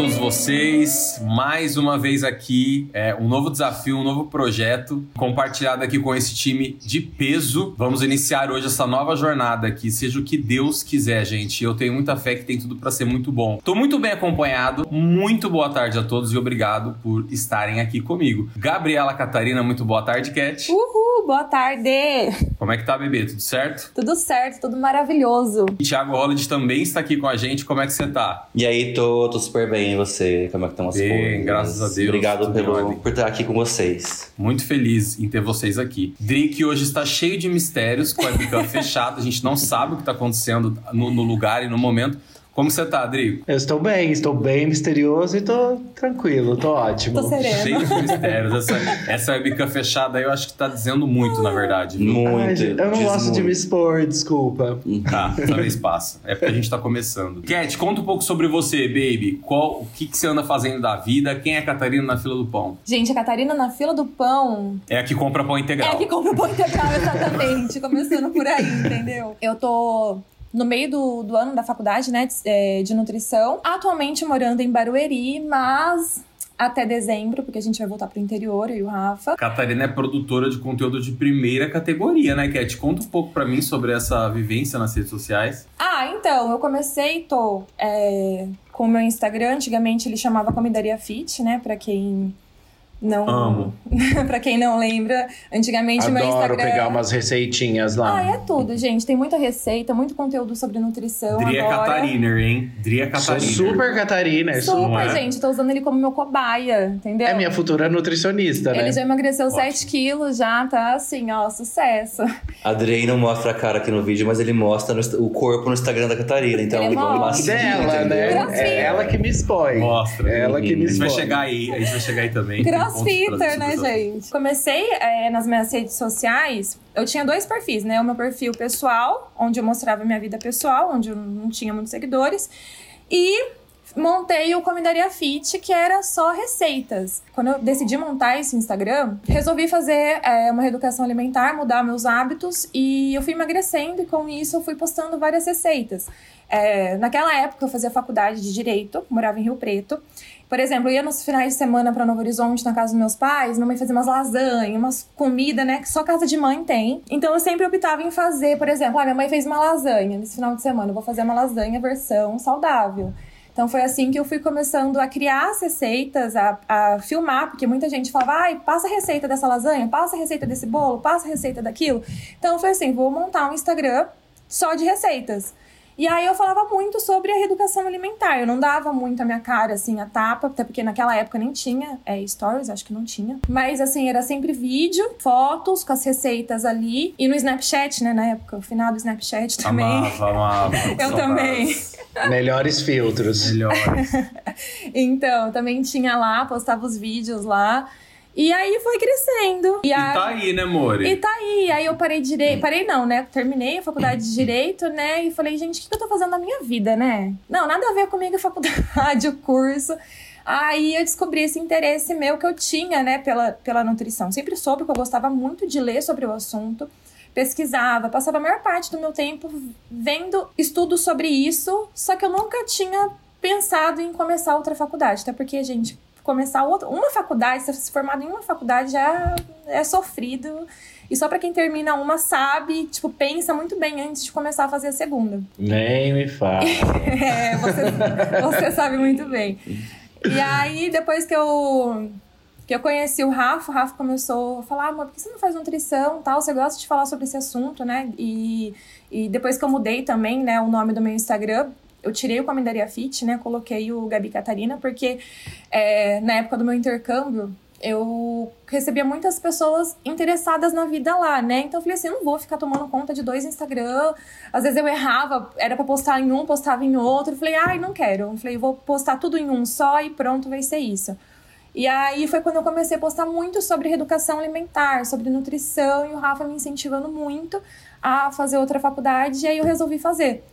todos vocês. Mais uma vez aqui, é, um novo desafio, um novo projeto compartilhado aqui com esse time de peso. Vamos iniciar hoje essa nova jornada aqui, seja o que Deus quiser, gente. Eu tenho muita fé que tem tudo para ser muito bom. Tô muito bem acompanhado. Muito boa tarde a todos e obrigado por estarem aqui comigo. Gabriela Catarina, muito boa tarde, Cat. Uhul, boa tarde. Como é que tá, bebê? Tudo certo? Tudo certo, tudo maravilhoso. E Thiago Holland também está aqui com a gente. Como é que você tá? E aí, tô, tô super bem. E você? Como é que estão as Bem, coisas? graças a Deus, Obrigado pelo, por estar aqui com vocês. Muito feliz em ter vocês aqui. Drick hoje está cheio de mistérios, com a webcam fechada. A gente não sabe o que está acontecendo no, no lugar e no momento. Como você tá, Drico? Eu estou bem, estou bem misterioso e tô tranquilo, tô ótimo. Tô sereno. Cheio de mistérios. Essa, essa webcam fechada aí eu acho que tá dizendo muito, na verdade. viu? Muito. Ai, eu não diz gosto de muito. me expor, desculpa. Tá, talvez passa. É porque a gente tá começando. Cat, conta um pouco sobre você, baby. Qual, o que, que você anda fazendo da vida? Quem é a Catarina na fila do pão? Gente, a Catarina na fila do pão É a que compra pão é integral. a que compra pão integral, exatamente. Começando por aí, entendeu? Eu tô no meio do, do ano da faculdade, né, de, é, de nutrição. Atualmente morando em Barueri, mas até dezembro, porque a gente vai voltar pro interior, eu e o Rafa. Catarina é produtora de conteúdo de primeira categoria, né, Cat? Conta um pouco pra mim sobre essa vivência nas redes sociais. Ah, então, eu comecei, tô é, com o meu Instagram. Antigamente ele chamava Comidaria Fit, né? Pra quem não. Amo. pra quem não lembra, antigamente o meu Adoro Instagram. pegar umas receitinhas lá. Ah, é tudo, gente. Tem muita receita, muito conteúdo sobre nutrição Dria agora. Catariner, hein? Dria Sou Catariner. super Catarina, Super, sou- Não é? gente. Tô usando ele como meu cobaia, entendeu? é minha futura nutricionista, né? Ele já emagreceu Ótimo. 7 quilos, já tá assim, ó, sucesso. Adrei não mostra a cara aqui no vídeo, mas ele mostra no o corpo no Instagram da Catarina. Então, Ele vamos lá mostra. seguir, Dela, né? É ela que me expõe. Mostra. Ela que me A gente vai expõe. chegar aí, a gente vai chegar aí também. Pra Crossfitter, né, gente? Comecei é, nas minhas redes sociais. Eu tinha dois perfis, né? O meu perfil pessoal, onde eu mostrava minha vida pessoal, onde eu não tinha muitos seguidores. E montei o Comidaria Fit, que era só receitas. Quando eu decidi montar esse Instagram, resolvi fazer é, uma reeducação alimentar, mudar meus hábitos e eu fui emagrecendo e com isso eu fui postando várias receitas. É, naquela época eu fazia faculdade de Direito, morava em Rio Preto. Por exemplo, eu ia nos finais de semana para Novo Horizonte, na casa dos meus pais, minha mãe fazia umas lasanhas, umas comidas, né, que só casa de mãe tem. Então eu sempre optava em fazer, por exemplo, ah, minha mãe fez uma lasanha nesse final de semana, eu vou fazer uma lasanha versão saudável. Então foi assim que eu fui começando a criar as receitas, a, a filmar, porque muita gente falava, ai, passa a receita dessa lasanha, passa a receita desse bolo, passa a receita daquilo. Então foi assim, vou montar um Instagram só de receitas. E aí eu falava muito sobre a reeducação alimentar. Eu não dava muito a minha cara, assim, a tapa, até porque naquela época nem tinha é, stories, acho que não tinha. Mas, assim, era sempre vídeo, fotos com as receitas ali. E no Snapchat, né, na época, o final do Snapchat também. Amava, amava. Eu também. Melhores filtros. Melhores. Então, também tinha lá, postava os vídeos lá. E aí foi crescendo. E a- tá aí, né, More? E tá aí, aí eu parei direito. Parei não, né? Terminei a faculdade de direito, né? E falei, gente, o que que eu tô fazendo na minha vida, né? Não, nada a ver comigo a faculdade, o curso. Aí eu descobri esse interesse meu que eu tinha, né, pela, pela nutrição. Sempre soube que eu gostava muito de ler sobre o assunto. Pesquisava, passava a maior parte do meu tempo vendo estudos sobre isso, só que eu nunca tinha pensado em começar outra faculdade. Até porque, gente, começar outra, uma faculdade, se formado em uma faculdade já é sofrido. E só pra quem termina uma sabe, tipo, pensa muito bem antes de começar a fazer a segunda. Nem me fala. É, você, você sabe muito bem. E aí, depois que eu, que eu conheci o Rafa, o Rafa começou a falar, amor, por que você não faz nutrição tal? Você gosta de falar sobre esse assunto, né? E, e depois que eu mudei também, né, o nome do meu Instagram, eu tirei o Comidaria Fit, né? Coloquei o Gabi Catarina, porque é, na época do meu intercâmbio, eu recebia muitas pessoas interessadas na vida lá, né? Então eu falei assim, eu não vou ficar tomando conta de dois Instagram. Às vezes eu errava, era pra postar em um, postava em outro. Eu falei, ai, não quero. Eu falei, vou postar tudo em um só e pronto, vai ser isso. E aí foi quando eu comecei a postar muito sobre reeducação alimentar, sobre nutrição, e o Rafa me incentivando muito a fazer outra faculdade, e aí eu resolvi fazer.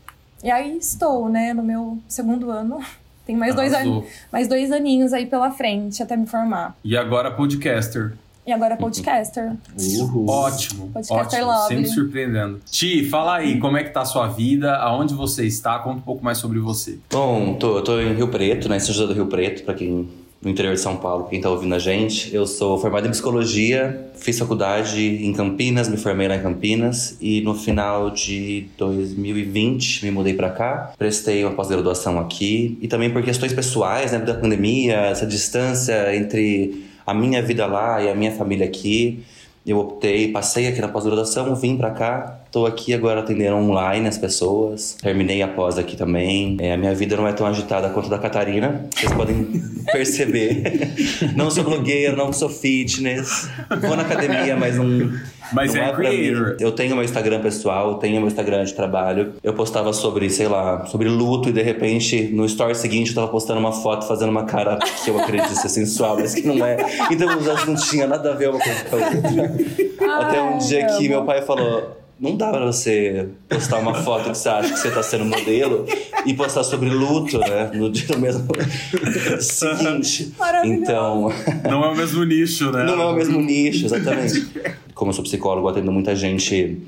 E aí estou, né, no meu segundo ano. Tem mais dois, Arrasou. an... mais dois aninhos aí pela frente até me formar. E agora podcaster. E agora podcaster. Uhul. Ótimo, Podcaster ótimo, sempre surpreendendo. Ti, fala aí, como é que tá a sua vida, aonde você está, conta um pouco mais sobre você. Bom, tô, tô em Rio Preto, né? São José do Rio Preto, pra quem no interior de São Paulo, quem tá ouvindo a gente. Eu sou formado em psicologia, fiz faculdade em Campinas, me formei lá em Campinas e no final de 2020 me mudei pra cá, prestei uma pós-graduação aqui e também por questões pessoais, né, da pandemia, essa distância entre a minha vida lá e a minha família aqui. Eu optei, passei aqui na pós-graduação, vim pra cá, tô aqui agora atendendo online as pessoas. Terminei a pós aqui também. É, a minha vida não é tão agitada quanto a da Catarina, vocês podem perceber. não sou blogueira, não sou fitness. Vou na academia, mas não. Mas não é mim. creator. Eu tenho meu Instagram pessoal, tenho meu Instagram de trabalho. Eu postava sobre, sei lá, sobre luto e de repente no story seguinte eu tava postando uma foto fazendo uma cara que eu acredito ser sensual, mas que não é. Então não tinha nada a ver uma coisa com a outra. Até um dia que meu pai falou: não dá pra você postar uma foto que você acha que você tá sendo modelo e postar sobre luto, né? No dia mesmo seguinte. Então, Não é o mesmo nicho, né? não é o mesmo nicho, exatamente. Como eu sou psicólogo, atendo muita gente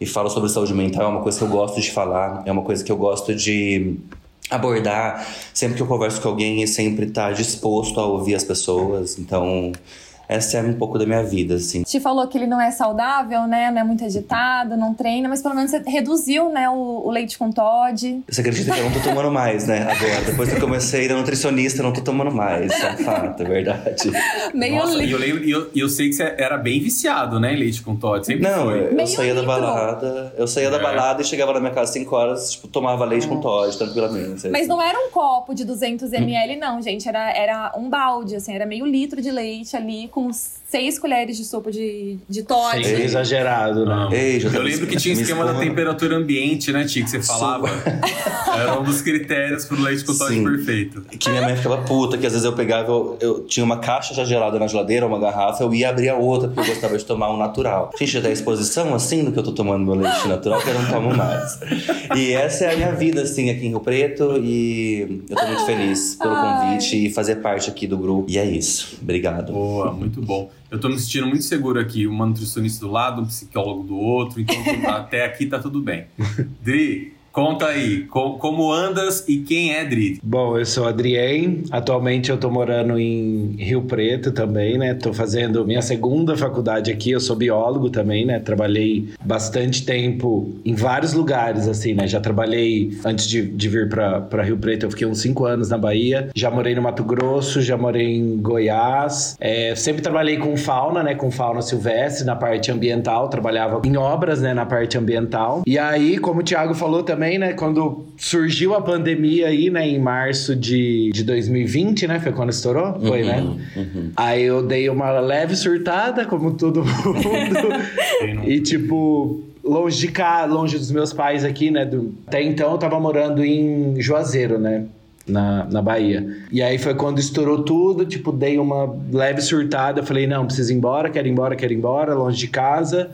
e falo sobre saúde mental, é uma coisa que eu gosto de falar, é uma coisa que eu gosto de abordar sempre que eu converso com alguém e sempre estar disposto a ouvir as pessoas. Então, essa é um pouco da minha vida, assim. Te falou que ele não é saudável, né? Não é muito agitado, não treina, mas pelo menos você reduziu, né, o, o leite com Todd. Você acredita que eu não tô tomando mais, né? Agora, depois que eu comecei a nutricionista, eu não tô tomando mais. Isso é um fato, é verdade. Meio Nossa, li- e eu e eu, eu sei que você era bem viciado, né, em leite com Todd. Sempre Não, foi. eu Meio saía da litro. balada, eu saía da É. balada e chegava na minha casa às 5 horas, tipo, tomava leite com Todd, tranquilamente. Mas não era um copo de 200 ml, não, gente. Era, era um balde, assim, era meio litro de leite ali, com seis colheres de sopa de, de Todd. Sem exagerado, né? Não. Ei, eu lembro que tinha esquema da temperatura ambiente, né, Tia, que você falava. Era um dos critérios pro leite com Todd Sim. perfeito. Que minha mãe ficava puta, que às vezes eu pegava, eu, eu tinha uma caixa já gelada na geladeira, uma garrafa, eu ia abrir a outra, porque eu gostava de tomar um natural. Gente, da exposição assim do que eu tô tomando meu leite natural, que eu não tomo mais. E essa é a minha vida, assim, aqui em Rio Preto, e eu tô muito feliz pelo Ai. convite e fazer parte aqui do grupo. E é isso. Obrigado. Boa, muito bom. Eu tô me sentindo muito seguro aqui. Uma nutricionista do lado, um psicólogo do outro. Então, até aqui tá tudo bem. Dri, conta aí. co- como andas e quem é Dri? Bom, eu sou Adrien. Atualmente eu tô morando em Rio Preto também, né? Tô fazendo minha segunda faculdade aqui. Eu sou biólogo também, né? Trabalhei bastante tempo em vários lugares, assim, né? Já trabalhei antes de, de vir pra Rio Preto. Eu fiquei uns cinco anos na Bahia. Já morei no Mato Grosso, já morei em Goiás. É, sempre trabalhei com fauna, né? Com fauna silvestre na parte ambiental. Trabalhava em obras, né? Na parte ambiental. E aí, como o Thiago falou também, né? Quando surgiu a pandemia aí, né? Em março de, de 2020, né? Foi quando estourou? Foi, né? Uhum. Aí eu dei uma leve surtada, como todo mundo. E tipo, longe de cá, longe dos meus pais aqui, né? do- Até então eu tava morando em Juazeiro, né? Na, na Bahia. E aí foi quando estourou tudo, tipo, dei uma leve surtada. Falei, não, preciso ir embora, quero ir embora, quero ir embora, longe de casa.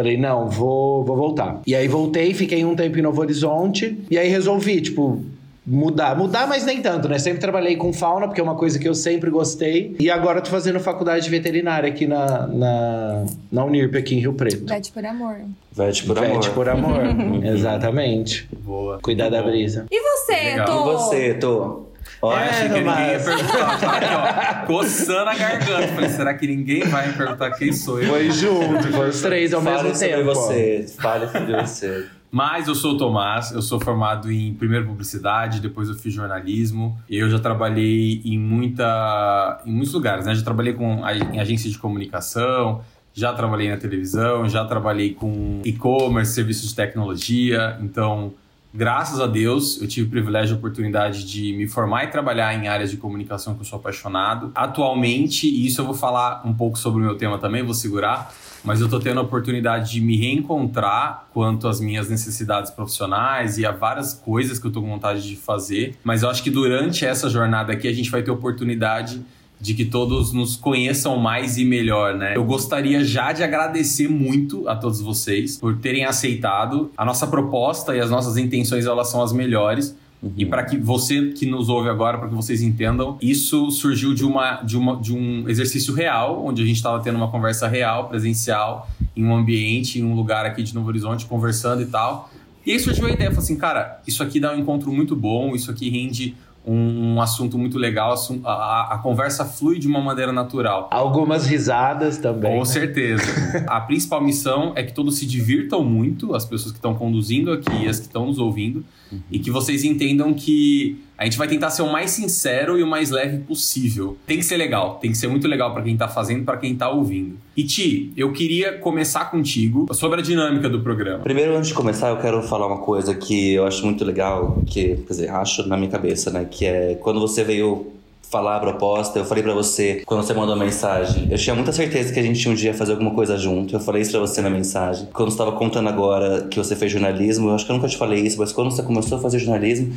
Falei, não, vou, vou voltar. E aí voltei, fiquei um tempo em Novo Horizonte. E aí resolvi, tipo, mudar. Mudar, mas nem tanto, né? Sempre trabalhei com fauna, porque é uma coisa que eu sempre gostei. E agora tô fazendo faculdade de veterinária aqui na, na, na Unirp, aqui em Rio Preto. Vete por amor. Vete por amor. Vete por amor. Exatamente. Boa. Cuidar Muito da brisa. E você. Tô? E você, Tô? Ó, Eu achei que ninguém ia perguntar. Tava aqui, ó, coçando a garganta. Falei, será que ninguém vai me perguntar quem sou eu? Foi junto, foi os três ao Fale mesmo sobre tempo. ó. você. Fale sobre você. Mas eu sou o Tomás, eu sou formado em primeiro publicidade, depois eu fiz jornalismo. Eu já trabalhei em muita, em muitos lugares, né? Já trabalhei com em agência de comunicação, já trabalhei na televisão, já trabalhei com e-commerce, serviços de tecnologia. Então, graças a Deus, eu tive o privilégio e a oportunidade de me formar e trabalhar em áreas de comunicação que eu sou apaixonado. Atualmente, e isso eu vou falar um pouco sobre o meu tema também, vou segurar mas eu tô tendo a oportunidade de me reencontrar quanto às minhas necessidades profissionais e a várias coisas que eu tô com vontade de fazer. Mas eu acho que durante essa jornada aqui a gente vai ter oportunidade de que todos nos conheçam mais e melhor, né? Eu gostaria já de agradecer muito a todos vocês por terem aceitado. A nossa proposta e as nossas intenções elas são as melhores. Uhum. E para que você que nos ouve agora, para que vocês entendam, isso surgiu de, uma, de, uma, de um exercício real, onde a gente estava tendo uma conversa real, presencial, em um ambiente, em um lugar aqui de Novo Horizonte, conversando e tal. E aí surgiu a ideia, falei assim, cara, isso aqui dá um encontro muito bom, isso aqui rende um, um assunto muito legal, a, a, a, conversa flui de uma maneira natural. Algumas risadas também. Com né? certeza. a principal missão é que todos se divirtam muito, as pessoas que estão conduzindo aqui e as que estão nos ouvindo, uhum. e que vocês entendam que a gente vai tentar ser o mais sincero e o mais leve possível. Tem que ser legal, tem que ser muito legal para quem tá fazendo, para quem tá ouvindo. E Ti, eu queria começar contigo sobre a dinâmica do programa. Primeiro, antes de começar, eu quero falar uma coisa que eu acho muito legal, que, quer dizer, acho na minha cabeça, né, que é quando você veio falar a proposta, eu falei para você quando você mandou a mensagem. Eu tinha muita certeza que a gente um dia ia fazer alguma coisa junto. Eu falei isso pra você na mensagem. Quando você tava contando agora que você fez jornalismo, eu acho que eu nunca te falei isso, mas quando você começou a fazer jornalismo,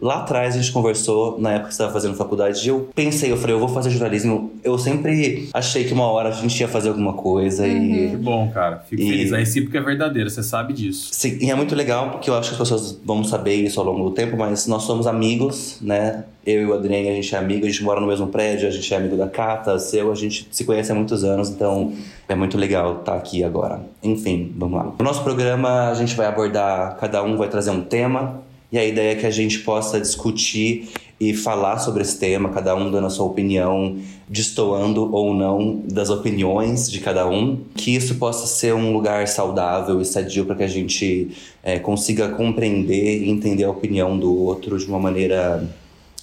Lá atrás a gente conversou, na época que você estava fazendo faculdade, e eu pensei, eu falei, eu vou fazer jornalismo. Eu sempre achei que uma hora a gente ia fazer alguma coisa uhum. e. Que bom, cara. Fico e... feliz. A recíproca é verdadeira, você sabe disso. Sim, e é muito legal porque eu acho que as pessoas vão saber isso ao longo do tempo, mas nós somos amigos, né? Eu e o Adrien, a gente é amigo, a gente mora no mesmo prédio, a gente é amigo da Cata, seu, a gente se conhece há muitos anos, então é muito legal estar aqui agora. Enfim, vamos lá. No nosso programa a gente vai abordar, cada um vai trazer um tema e a ideia é que a gente possa discutir e falar sobre esse tema, cada um dando a sua opinião, destoando ou não das opiniões de cada um. Que isso possa ser um lugar saudável e sadio para que a gente é, consiga compreender e entender a opinião do outro de uma maneira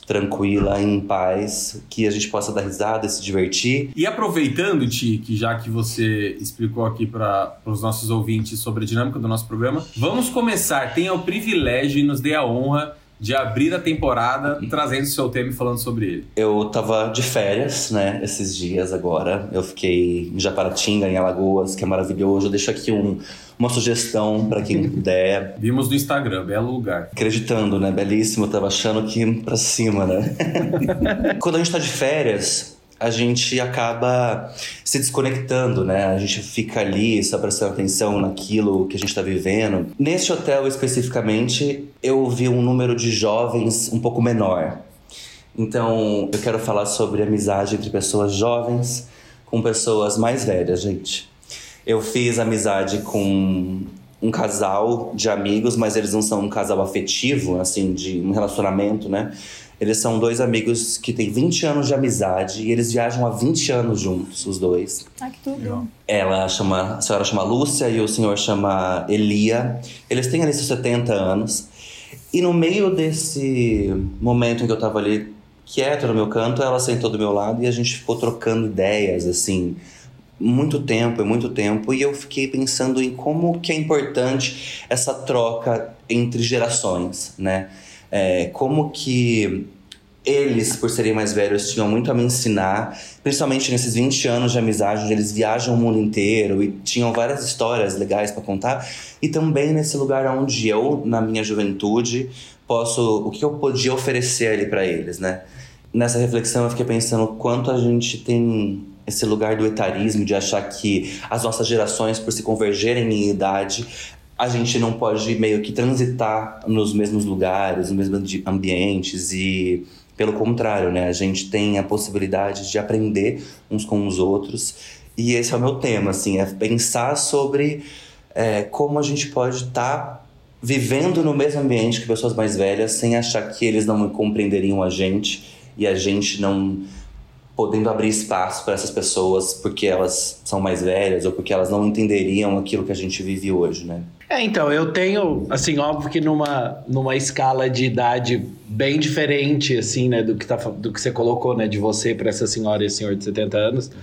tranquila, em paz, que a gente possa dar risada, se divertir. E aproveitando, Ti, que já que você explicou aqui para os nossos ouvintes sobre a dinâmica do nosso programa, vamos começar. Tenha o privilégio e nos dê a honra de abrir a temporada trazendo o seu tema e falando sobre ele. Eu tava de férias, né, esses dias agora. Eu fiquei em Japaratinga, em Alagoas, que é maravilhoso. Eu deixo aqui um, uma sugestão para quem puder. Vimos no Instagram, belo lugar. Acreditando, né? Belíssimo, eu tava achando que para cima, né? Quando a gente tá de férias, a gente acaba se desconectando, né? A gente fica ali só prestando atenção naquilo que a gente está vivendo. Neste hotel especificamente, eu vi um número de jovens um pouco menor. Então, eu quero falar sobre amizade entre pessoas jovens com pessoas mais velhas, gente. Eu fiz amizade com um casal de amigos, mas eles não são um casal afetivo, assim, de um relacionamento, né? Eles são dois amigos que têm 20 anos de amizade e eles viajam há 20 anos juntos, os dois. Ah, que tudo. Ela chama, a senhora chama Lúcia e o senhor chama Elia. Eles têm ali seus 70 anos. E no meio desse momento em que eu tava ali quieto no meu canto, ela sentou do meu lado e a gente ficou trocando ideias, assim, muito tempo, é muito tempo, e eu fiquei pensando em como que é importante essa troca entre gerações, né? É, como que eles, por serem mais velhos, tinham muito a me ensinar, principalmente nesses 20 anos de amizade, onde eles viajam o mundo inteiro e tinham várias histórias legais para contar, e também nesse lugar onde eu, na minha juventude, posso, o que eu podia oferecer ali para eles, né? Nessa reflexão eu fiquei pensando quanto a gente tem esse lugar do etarismo, de achar que as nossas gerações, por se convergerem em idade, a gente não pode meio que transitar nos mesmos lugares, nos mesmos ambientes e pelo contrário, né? A gente tem a possibilidade de aprender uns com os outros e esse é o meu tema, assim, é pensar sobre é, como a gente pode estar tá vivendo no mesmo ambiente que pessoas mais velhas sem achar que eles não compreenderiam a gente e a gente não podendo abrir espaço para essas pessoas porque elas são mais velhas ou porque elas não entenderiam aquilo que a gente vive hoje, né? É, então, eu tenho, assim, óbvio que numa, numa escala de idade bem diferente, assim, né, do que, tá, do que você colocou, né, de você para essa senhora e esse senhor de 70 anos. Uhum.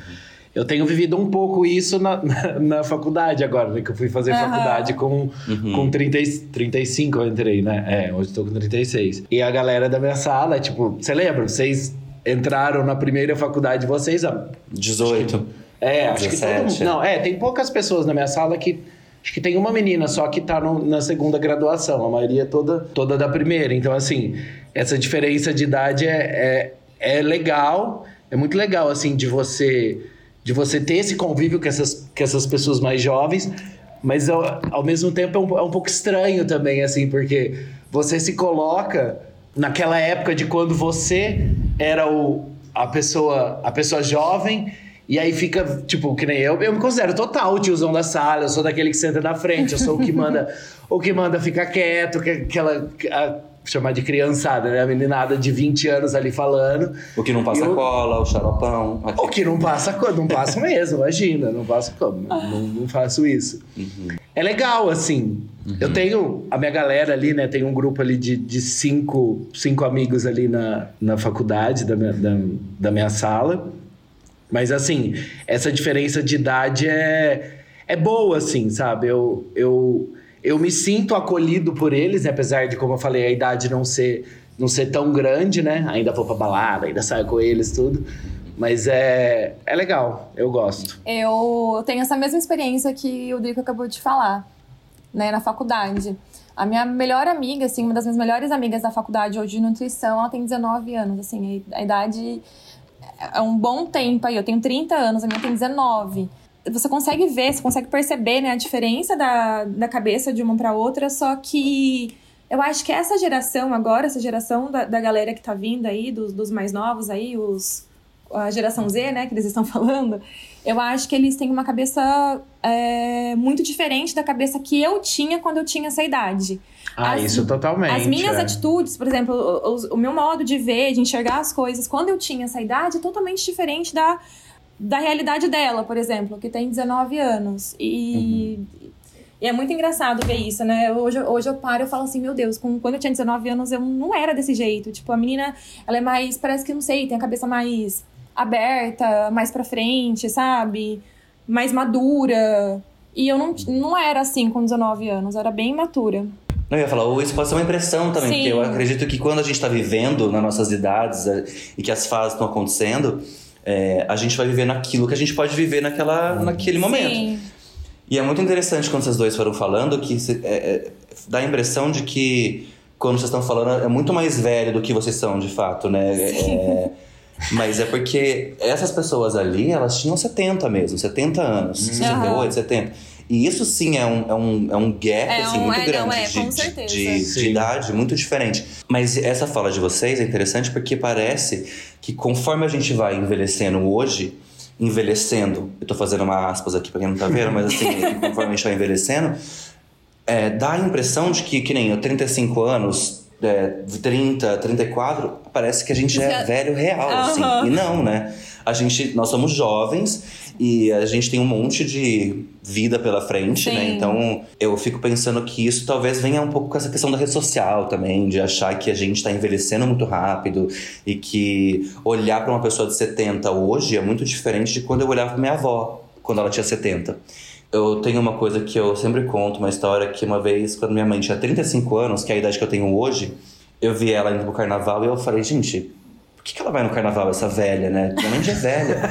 Eu tenho vivido um pouco isso na, na, na faculdade agora, né, que eu fui fazer uhum. faculdade com, uhum. com 30, 35 eu entrei, né? É, hoje estou com 36. E a galera da minha sala, tipo, você lembra? Vocês entraram na primeira faculdade de vocês há... 18. Acho que, é, acho 17. que todo Não, é, tem poucas pessoas na minha sala que... Acho que tem uma menina só que tá no, na segunda graduação, a maioria toda, toda da primeira. Então, assim, essa diferença de idade é, é, é legal, é muito legal, assim, de você de você ter esse convívio com essas, com essas pessoas mais jovens, mas ao, ao mesmo tempo é um, é um pouco estranho também, assim, porque você se coloca naquela época de quando você era o, a pessoa a pessoa jovem e aí fica, tipo, que nem eu, eu me considero total o tiozão da sala, eu sou daquele que senta na frente, eu sou o que manda, o que manda ficar quieto, que, aquela a, chamar de criançada, né? A meninada de 20 anos ali falando. O que não passa Eu- cola, o xaropão. Aqui. O que não passa, co- não passa mesmo, imagina, não passa como, não, não faço isso. É legal, assim. Eu tenho a minha galera ali, né? Tem um grupo ali de, de cinco, cinco amigos ali na, na faculdade da minha, da, da minha sala. Mas, assim, essa diferença de idade é, é boa, assim, sabe? Eu, eu, eu me sinto acolhido por eles, né? apesar de, como eu falei, a idade não ser, não ser tão grande, né? Ainda vou pra balada, ainda saio com eles, tudo. Mas é, é legal, eu gosto. Eu tenho essa mesma experiência que o Drico acabou de falar, né, na faculdade. A minha melhor amiga, assim, uma das minhas melhores amigas da faculdade hoje de nutrição, ela tem 19 anos, assim, a idade é um bom tempo aí. Eu tenho 30 anos, a minha tem 19. Você consegue ver, você consegue perceber, né, a diferença da, da cabeça de uma para outra, só que eu acho que essa geração agora, essa geração da, da galera que tá vindo aí, dos, dos mais novos aí, os, a geração Z, né, que eles estão falando, eu acho que eles têm uma cabeça é, muito diferente da cabeça que eu tinha quando eu tinha essa idade. Ah, As- isso totalmente. As minhas é. atitudes, por exemplo, o, o- o meu modo de ver, de enxergar as coisas, quando eu tinha essa idade, é totalmente diferente da, da realidade dela, por exemplo, que tem 19 anos. E, e é muito engraçado ver isso, né? Hoje, hoje eu paro e falo assim, meu Deus, com, quando eu tinha 19 anos eu não era desse jeito. Tipo, a menina, ela é mais, parece que, não sei, tem a cabeça mais aberta, mais pra frente, sabe? Mais madura. E eu não, não era assim com 19 anos, eu era bem imatura. Não, eu ia falar, isso pode ser uma impressão também, Sim. porque eu acredito que quando a gente está vivendo nas nossas idades é, e que as fases estão acontecendo, é, a gente vai viver naquilo que a gente pode viver naquela, naquele momento. Sim. E é muito interessante quando vocês dois foram falando que se- é, é, dá a impressão de que quando vocês estão falando é muito mais velho do que vocês são de fato, né? É, mas é porque essas pessoas ali, elas tinham 70 mesmo, 70 anos, 68, 70. E isso sim é um, é um, é um gap É assim, um- muito é, grande não, é, de, com de- certeza. de- de idade, muito diferente. Mas essa fala de vocês é interessante porque parece que conforme a gente vai envelhecendo hoje, envelhecendo, eu tô fazendo uma aspas aqui pra quem não tá vendo, mas assim, conforme a gente vai envelhecendo, é, dá a impressão de que, que nem eu, 35 anos, é, 30, 34, parece que a gente já é velho real, assim. Aham. E não, né? A gente, nós somos jovens e a gente tem um monte de vida pela frente, né? Sim. Então, eu fico pensando que isso talvez venha um pouco com essa questão da rede social também, de achar que a gente tá envelhecendo muito rápido e que olhar para uma pessoa de 70 hoje é muito diferente de quando eu olhava pra minha avó, quando ela tinha 70. Eu tenho uma coisa que eu sempre conto, uma história que uma vez, quando minha mãe tinha 35 anos, que é a idade que eu tenho hoje, eu vi ela indo pro carnaval e eu falei, gente, por que, que ela vai no carnaval, essa velha, né? Minha mãe já é velha.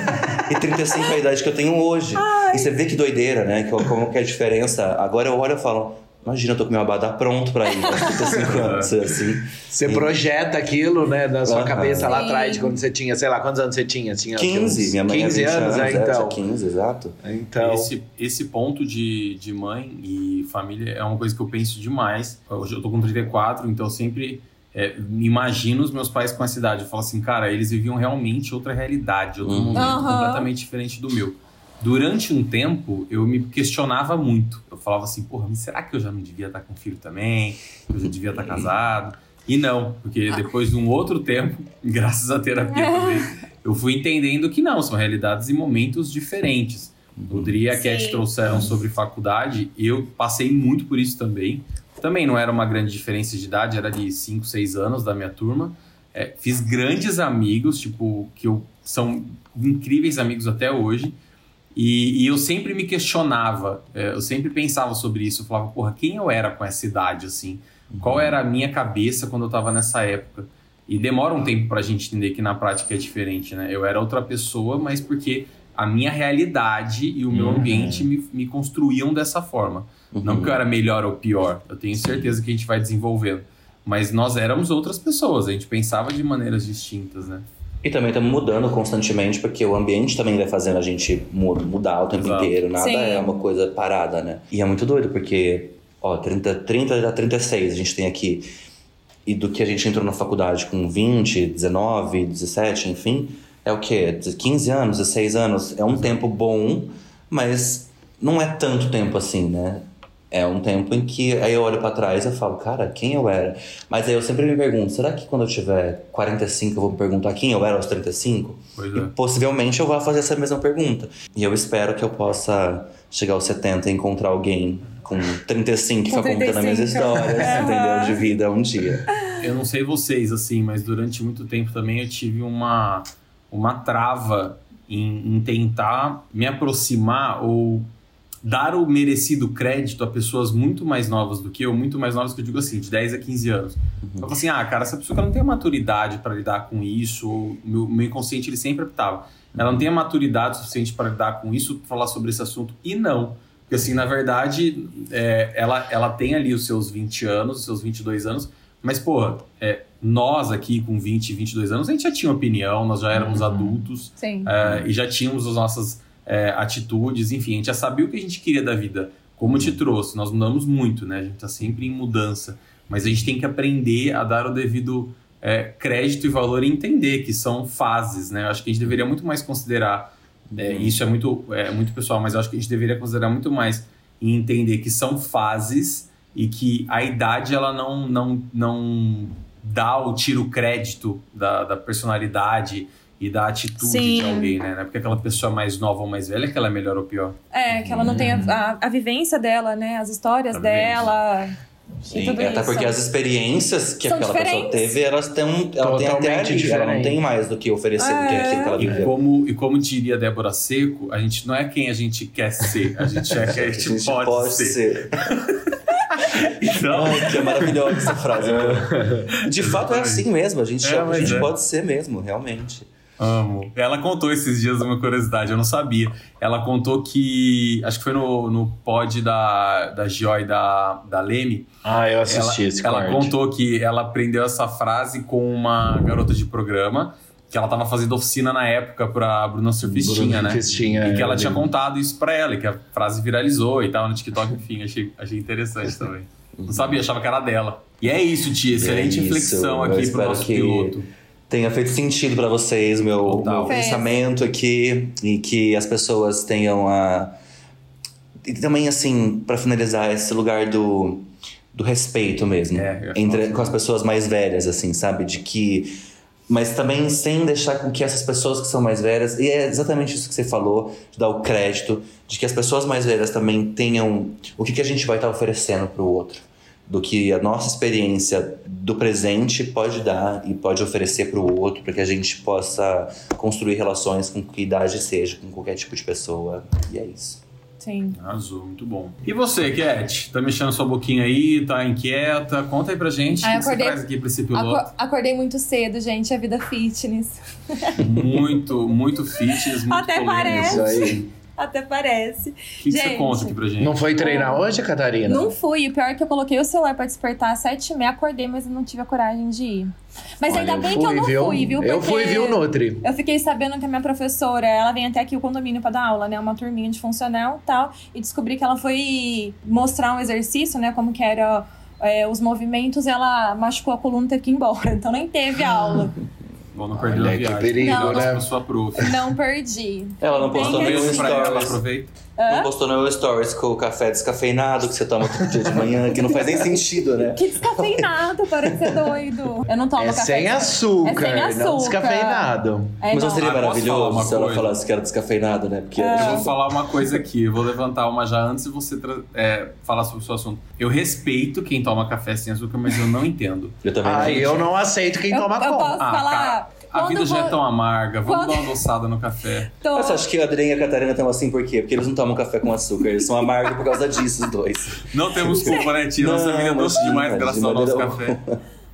e 35 é a idade que eu tenho hoje. E você vê que doideira, né? Como que é a diferença. Agora eu olho e falo, imagina, eu tô com meu abadá pronto pra ir aos 35 anos, assim. Você projeta aquilo, né, na sua Aham. cabeça lá atrás, de quando você tinha, sei lá, quantos anos você tinha? tinha 15, uns minha mãe 15 é 20 anos, anos, é, é, então. tinha 15, exato. Então, Esse, esse ponto de, de mãe e família é uma coisa que eu penso demais. Hoje eu tô com 34, então eu sempre é, imagino os meus pais com essa idade. Eu falo assim, cara, eles viviam realmente outra realidade, outro Uhum. momento completamente diferente do meu. Durante um tempo, eu me questionava muito. Eu falava assim, porra, mas será que eu já não devia estar com filho também? Eu já devia estar casado? E não, porque depois de um outro tempo, graças à terapia também, eu fui entendendo que não, são realidades e momentos diferentes. O Dri e a Cat trouxeram sobre faculdade, eu passei muito por isso também. Também não era uma grande diferença de idade, era de 5, 6 anos da minha turma. É, fiz grandes amigos, tipo, que eu, são incríveis amigos até hoje. E, e eu sempre me questionava, é, eu sempre pensava sobre isso. Eu falava, porra, quem eu era com essa idade, assim? Qual era a minha cabeça quando eu tava nessa época? E demora um tempo pra gente entender que na prática é diferente, né? Eu era outra pessoa, mas porque a minha realidade e o meu Uhum. ambiente me, me construíam dessa forma. Não porque eu era melhor ou pior, eu tenho certeza que a gente vai desenvolvendo. Mas nós éramos outras pessoas, a gente pensava de maneiras distintas, né? E também estamos mudando constantemente, porque o ambiente também vai fazendo a gente mu- mudar o tempo Exato. inteiro. Nada Sim. é uma coisa parada, né? E é muito doido, porque, ó, 30, 30 a 36 a gente tem aqui. e do que a gente entrou na faculdade com 20, 19, 17, enfim, é o quê? 15 anos, 16 anos? É um tempo bom, mas não é tanto tempo assim, né? É um tempo em que aí eu olho para trás e falo, cara, quem eu era? Mas aí eu sempre me pergunto, será que quando eu tiver 45 eu vou me perguntar quem eu era aos 35? Pois E é. possivelmente eu vou fazer essa mesma pergunta. E eu espero que eu possa chegar aos 70 e encontrar alguém com 35 que Com fica contando as minhas 35. histórias, entendeu? De vida um dia. Eu não sei vocês, assim, mas durante muito tempo também eu tive uma, uma trava em, em tentar me aproximar ou dar o merecido crédito a pessoas muito mais novas do que eu, muito mais novas que eu digo assim, de 10 a 15 anos. Eu falo assim, ah, cara, essa pessoa não tem a maturidade para lidar com isso, ou meu, meu inconsciente ele sempre optava. Ela não tem a maturidade suficiente para lidar com isso, falar sobre esse assunto, e não. Porque assim, na verdade, é, ela, ela tem ali os seus 20 anos, os seus 22 anos, mas, pô, é, nós aqui com 20, 22 anos, a gente já tinha opinião, nós já éramos adultos, Sim. é, e já tínhamos as nossas é, atitudes, enfim, a gente já sabia o que a gente queria da vida. Como te trouxe, nós mudamos muito, né? A gente tá sempre em mudança. Mas a gente tem que aprender a dar o devido é, crédito e valor e entender que são fases, né? Eu acho que a gente deveria muito mais considerar, é, isso é muito, é muito pessoal, mas eu acho que a gente deveria considerar muito mais e entender que são fases e que a idade ela não, não, não dá o crédito da, da personalidade e da atitude Sim. de alguém, né? Não é porque aquela pessoa mais nova ou mais velha que ela é melhor ou pior. É, que ela não tem a, a, a vivência dela, né? As histórias A dela. e Sim, até isso. porque as experiências que São aquela pessoa diferentes. teve, elas têm, ela tem até Totalmente ali, ela não tem mais do que oferecer do que É. aquilo que ela E viveu. como, e como diria Débora Seco, a gente não é quem a gente quer ser, a gente é quem a gente, pode, ser. Então, Ai, que maravilhosa essa frase. De fato é assim mesmo, a gente, É, a gente é. pode ser mesmo, realmente. Amo. Ela contou esses dias uma curiosidade, eu não sabia. Ela contou que, acho que foi no, no pod da, da Joy da, da Leme, Ah, eu assisti ela, esse ela contou que ela aprendeu essa frase com uma garota de programa, que ela tava fazendo oficina na época pra Bruna Surfistinha, Bruna né? Surfistinha, e que é, ela eu tinha contado isso pra ela, e que a frase viralizou e tal no TikTok, enfim, achei, achei interessante também. Não sabia, achava que era dela. E é isso, tia, excelente É isso, reflexão eu aqui pro nosso que- piloto. Tenha feito sentido pra vocês o meu, o meu pensamento aqui e que as pessoas tenham a. E também, assim, pra finalizar, esse lugar do, do respeito mesmo. É, entre, com as pessoas mais velhas, assim, sabe? De que. Mas também sem deixar com que essas pessoas que são mais velhas, e é exatamente isso que você falou, de dar o crédito, de que as pessoas mais velhas também tenham o que, que a gente vai estar oferecendo pro outro. Do que a nossa experiência do presente pode dar e pode oferecer pro outro, para que a gente possa construir relações com que idade seja, com qualquer tipo de pessoa. E é isso. Sim. Arrasou, muito bom. E você, Cat? Tá mexendo sua boquinha aí, tá inquieta? Conta aí pra gente. Ah, o que você acordei- traz aqui pra esse piloto? Aco- acordei muito cedo, gente. A vida fitness. Muito, muito fitness, muito Até polêmico. parece. Isso aí. Até parece. O que, que você Gente. conta aqui pra gente? Não foi treinar hoje, Catarina? Não fui. O pior é que eu coloquei o celular pra despertar às sete e meia. Acordei, mas eu não tive a coragem de ir. Mas Olha, ainda bem que eu fui, não viu? fui, viu? Eu fui, viu, Nutri? Eu fiquei sabendo que a minha professora, ela vem até aqui o condomínio pra dar aula, né? Uma turminha de funcional e tal. E descobri que ela foi mostrar um exercício, né? Como que era é, os movimentos. E ela machucou a coluna e teve que ir embora. Então nem teve aula. Bom, não perdeu a que viagem. perigo, Não, né? sua prof. Não perdi. Ela não postou que nenhum pra ela, stories. Aproveita. Não postou no stories com o café descafeinado que você toma todo dia de manhã, que não faz nem sentido, né? Que descafeinado, para de ser doido. Eu não tomo É café. sem açúcar, É sem açúcar. não descafeinado. É, Mas não. seria Ah, maravilhoso se ela coisa? falasse que era descafeinado, né? Porque É. Eu vou falar uma coisa aqui, eu vou levantar uma já antes de você é, falar sobre o seu assunto. Eu respeito quem toma café sem açúcar, mas eu não entendo. eu também Ai, não. eu não aceito quem Eu, toma eu com. posso Ah, falar. A vida já vou- é tão amarga, vamos quando- dar uma adoçada no café. tô- você acha que a Adriana e a Catarina estão assim por quê? Porque eles não tomam café com açúcar, eles são amargos por causa disso, os dois. Não temos culpa, né, tia? Nossa Não, vida é doce demais de graças ao nosso café.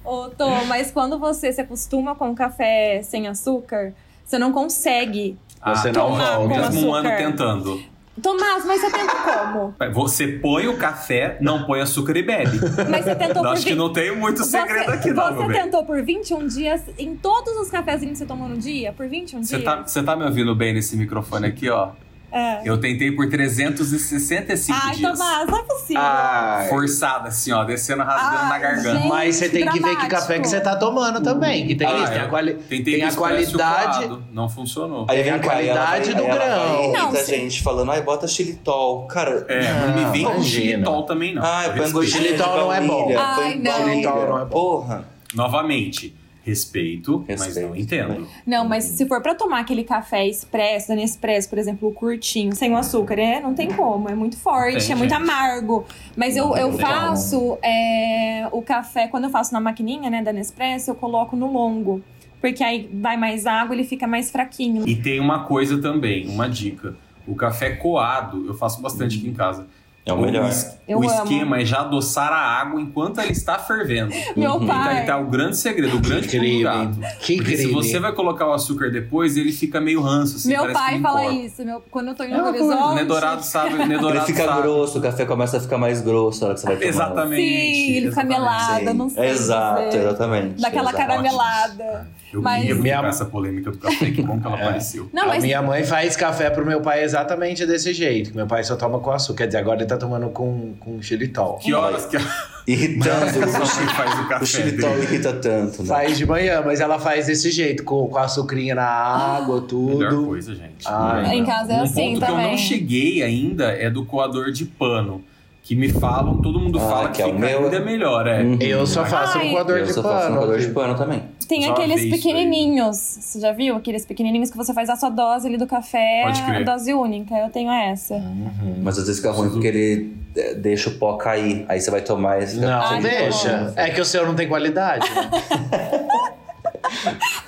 Ô, Tô, mas quando você se acostuma com café sem açúcar, você não consegue. Você não com Mesmo um ano tentando. Tomás, mas você tenta como? Você põe o café, não põe açúcar e bebe. Mas você tentou por acho que 20 não tem muito segredo você, aqui, não, Você bem. tentou por 21 dias em todos os cafezinhos que você tomou no dia? Por 21 Você dias? tá, você tá me ouvindo bem nesse microfone aqui, ó? É. Eu tentei por 365 Ai, dias. Tomás, não é possível. Ai. Forçada, assim, ó, descendo, rasgando Ai, na garganta. gente. Mas você tem que ver que dramático. café que você tá tomando também. Que tem Ah, isso, tem eu a, quali Tentei tem a qualidade. coado, Não funcionou. Aí a vem ela qualidade vai- do grão. Não, Muita sim. gente falando, ai, bota xilitol. Cara, É, não, me Não, vem com xilitol também, não. ai, gostinho de Xilitol não é bom. Ai, não. Xilitol não é bom. Porra. Novamente, respeito, mas Respeito, não entendo. Não, mas se for pra tomar aquele café expresso, da Nespresso, por exemplo, o curtinho, sem o açúcar, é, não tem como. É muito forte, Tem, é muito amargo. Mas eu, eu faço é, o café, quando eu faço na maquininha, né, da Nespresso, eu coloco no longo. Porque aí vai mais água, ele fica mais fraquinho. E tem uma coisa também, uma dica. O café coado, eu faço bastante aqui em casa. É o melhor. o amo. esquema é já adoçar a água enquanto ela está fervendo. Meu Uhum. Tá, pai. e tá o grande segredo, o grande pulo do Crime. gato. Que Porque se você vai colocar o açúcar depois, ele fica meio ranço, assim, Meu pai fala isso. Meu, quando eu tô indo É no uma coisa, horizonte. Nedorado sabe, Ele Nedorado fica sabe. grosso, o café começa a ficar mais grosso na hora que você vai tomar. Exatamente. Sim, ele fica melado, não sei. Exato, dizer. exatamente. Daquela exato. caramelada. Eu Mas- queria Minha- com essa polêmica do café, que bom que ela É. apareceu. Não, A mas minha mãe faz café pro meu pai exatamente desse jeito. que Meu pai só toma com açúcar. Quer dizer, agora ele tá tomando com, com xilitol. Que horas que a Irritando. o o café xilitol dele? irrita tanto, né? Faz de manhã, mas ela faz desse jeito, com, com açucrinha na água, Melhor tudo. coisa, gente. Ai, em casa é um assim ponto que eu também. não cheguei ainda é do coador de pano. Que me falam, todo mundo Ah, fala que que, é o meu. ainda melhor, é. Uhum. Eu só faço Ai. no coador Eu de só faço pano. um coador de pano também. Tem Só aqueles pequenininhos. Você já viu? Aqueles pequenininhos que você faz a sua dose ali do café, a dose única. Eu tenho essa. Uhum. Mas às vezes fica ruim porque ele é, deixa o pó cair. Aí você vai tomar e fica Não, Ai, deixa. É que o seu não tem qualidade. né?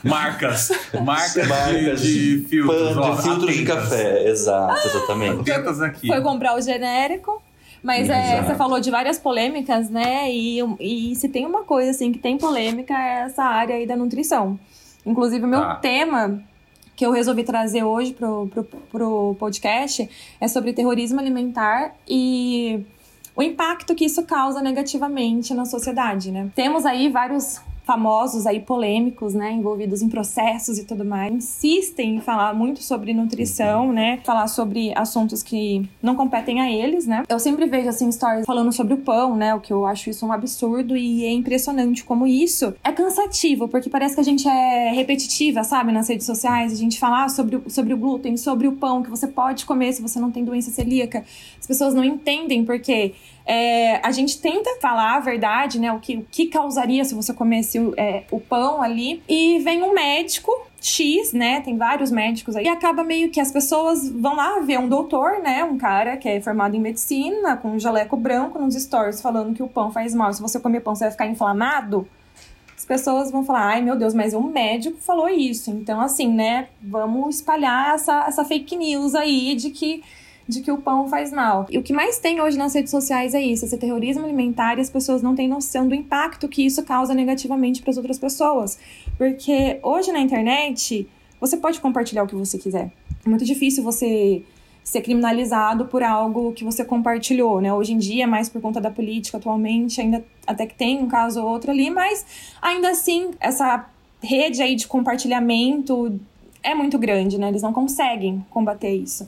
Marcas. Marcas, Marcas de, de filtros. De filtro de café. Exato, exatamente. Atentas aqui. Foi comprar o genérico. Mas é, Exato. você falou de várias polêmicas, né? E, e se tem uma coisa assim que tem polêmica é essa área aí da nutrição. Inclusive, o meu Tá. tema que eu resolvi trazer hoje pro, pro, pro podcast é sobre terrorismo alimentar e o impacto que isso causa negativamente na sociedade, né? Temos aí vários famosos aí polêmicos, né, envolvidos em processos e tudo mais, insistem em falar muito sobre nutrição, né, falar sobre assuntos que não competem a eles, né. Eu sempre vejo assim stories falando sobre o pão, né, o que eu acho isso um absurdo e é impressionante como isso é cansativo, porque parece que a gente é repetitiva, sabe, nas redes sociais, a gente falar sobre, o- sobre o glúten, sobre o pão que você pode comer se você não tem doença celíaca. As pessoas não entendem porque é, a gente tenta falar a verdade, né? O que, o que causaria se você comesse o, é, o pão ali. E vem um médico X, né? Tem vários médicos aí. E acaba meio que as pessoas vão lá ver um doutor, né? Um cara que é formado em medicina, com um jaleco branco nos stories, falando que o pão faz mal. Se você comer pão, você vai ficar inflamado. As pessoas vão falar, ai meu Deus, mas um médico falou isso. Então, assim, né? Vamos espalhar essa, essa fake news aí de que de que o pão faz mal. E o que mais tem hoje nas redes sociais é isso, esse terrorismo alimentar e as pessoas não têm noção do impacto que isso causa negativamente para as outras pessoas. Porque hoje na internet, você pode compartilhar o que você quiser. É muito difícil você ser criminalizado por algo que você compartilhou, né? Hoje em dia, mais por conta da política atualmente, ainda até que tem um caso ou outro ali, mas ainda assim, essa rede aí de compartilhamento é muito grande, né? Eles não conseguem combater isso.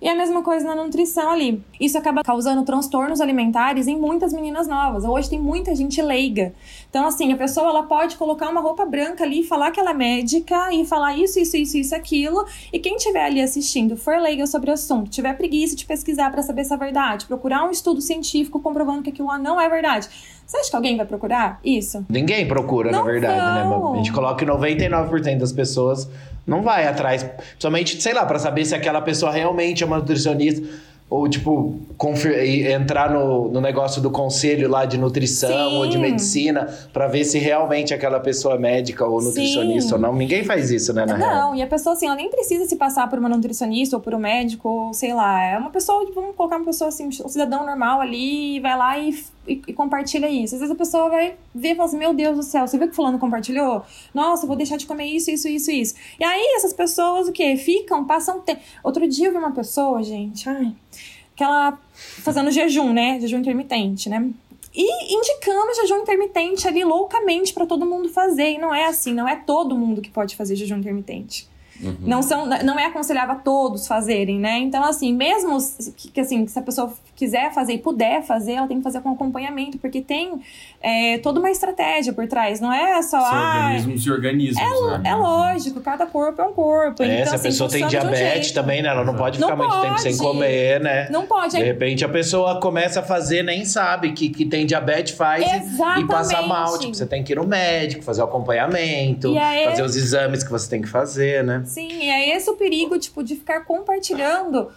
E a mesma coisa na nutrição ali. Isso acaba causando transtornos alimentares em muitas meninas novas. Hoje tem muita gente leiga. Então, assim, a pessoa ela pode colocar uma roupa branca ali e falar que ela é médica e falar isso, isso, isso, isso, aquilo. E quem estiver ali assistindo for leiga sobre o assunto, tiver preguiça de pesquisar para saber se é verdade, procurar um estudo científico comprovando que aquilo lá não é verdade. Você acha que alguém vai procurar isso? Ninguém procura, Não na verdade, vão. né? A gente coloca que 99% das pessoas não vai atrás. Somente, sei lá, pra saber se aquela pessoa realmente é uma nutricionista. Ou, tipo, entrar no, no negócio do conselho lá de nutrição Sim. ou de medicina pra ver se realmente aquela pessoa é médica ou nutricionista Sim. ou não. Ninguém faz isso, né, na real. Não, e a pessoa, assim, ela nem precisa se passar por uma nutricionista ou por um médico, ou sei lá. É uma pessoa, vamos colocar uma pessoa assim, um cidadão normal ali, vai lá e, e- e compartilha isso. Às vezes a pessoa vai ver e fala assim: Meu Deus do céu, você viu que Fulano compartilhou? Nossa, vou deixar de comer isso, isso, isso, isso. E aí essas pessoas, o quê? Ficam, passam tempo. Outro dia eu vi uma pessoa, gente, ai, que ela fazendo jejum, né? Jejum intermitente, né? E indicando jejum intermitente ali loucamente pra todo mundo fazer. E não é assim, não é todo mundo que pode fazer jejum intermitente. Não, são, não é aconselhável a todos fazerem, né? Então, assim, mesmo que, que, assim, se a pessoa quiser fazer e puder fazer, ela tem que fazer com acompanhamento, porque tem é, toda uma estratégia por trás. Não é só. São ah, organismos e organismos. É, né? é lógico, cada corpo é um corpo. É, então, se a assim, pessoa tem um diabetes jeito. também, né? Ela não pode Não ficar muito tempo sem pode. comer, né? Não pode. De repente a pessoa começa a fazer, nem sabe que, que tem diabetes, faz e- e passa mal. Tipo, você tem que ir no médico, fazer o acompanhamento, E aí- fazer os exames que você tem que fazer, né? Sim, e é esse o perigo, tipo, de ficar compartilhando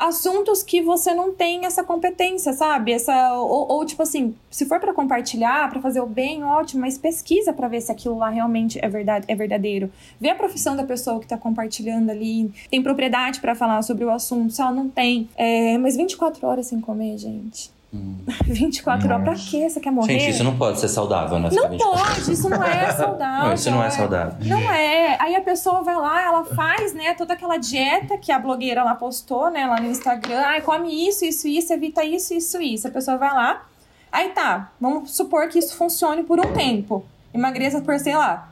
assuntos que você não tem essa competência, sabe? Essa ou, ou, tipo assim, se for pra compartilhar, pra fazer o bem, ótimo, mas pesquisa pra ver se aquilo lá realmente é verdade, é verdadeiro. Vê a profissão da pessoa que tá compartilhando ali, tem propriedade pra falar sobre o assunto, se ela não tem. É, mas 24 horas sem comer, gente. 24 horas pra quê? Você quer morrer? Gente, isso não pode ser saudável, né? Não Ficar 24 pode, isso não é saudável. Não, isso não é saudável. Não é. Aí a pessoa vai lá, ela faz, né, toda aquela dieta que a blogueira lá postou, né, lá no Instagram. Ai, come isso, isso, isso, evita isso, isso, isso. A pessoa vai lá. Aí tá, vamos supor que isso funcione por um tempo. Emagreça por, sei lá,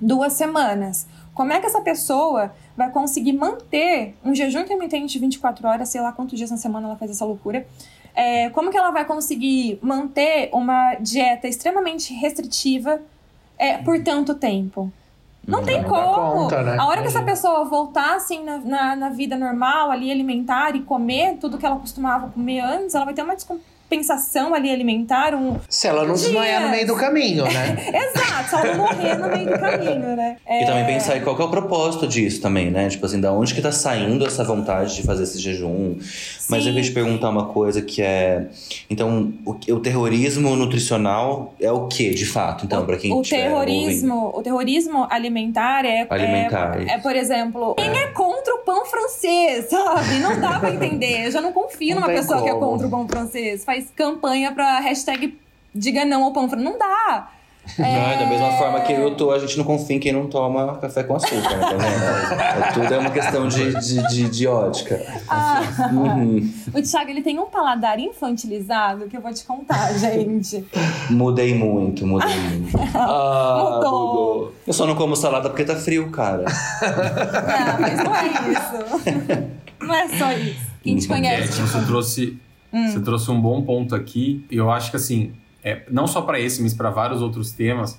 duas semanas. Como é que essa pessoa vai conseguir manter um jejum intermitente de 24 horas, sei lá quantos dias na semana ela faz essa loucura? É, como que ela vai conseguir manter uma dieta extremamente restritiva é, por tanto tempo? Não tem Não como. conta, né? A hora que essa pessoa voltar assim na, na, na vida normal, ali alimentar e comer tudo que ela costumava comer antes, ela vai ter uma descompensação ali alimentar, um, Se ela não Dias. desmaiar no meio do caminho, né? Exato, se ela não morrer no meio do caminho, né? E também É, pensar em qual que é o propósito disso também, né? Tipo assim, da onde que tá saindo essa vontade de fazer esse jejum? Mas eu Sim. queria te perguntar uma coisa que é... Então, o, o terrorismo nutricional é o que, de fato? Então, pra quem o estiver ouvindo? terrorismo, o terrorismo alimentar é, Alimentar, é, é, por exemplo, quem é contra o pão francês, sabe? Não dá pra entender. Eu já não confio Não numa pessoa que é como. contra o pão francês. Faz campanha pra hashtag diga não ao pão. Não dá. Não, é da mesma É. forma que eu tô, a gente não confia em quem não toma café com açúcar, né? Tá vendo? É, tudo é uma questão de, de, de, de ótica. Ah, Uhum. o Thiago, ele tem um paladar infantilizado que eu vou te contar, gente. Mudei muito, mudei muito. Ah, Mudou. Eu só não como salada porque tá frio, cara. Não, mas não é isso. Não é só isso. Quem te. É, conhece, você trouxe, você trouxe um bom ponto aqui. E eu acho que assim, é, não só para esse, mas para vários outros temas,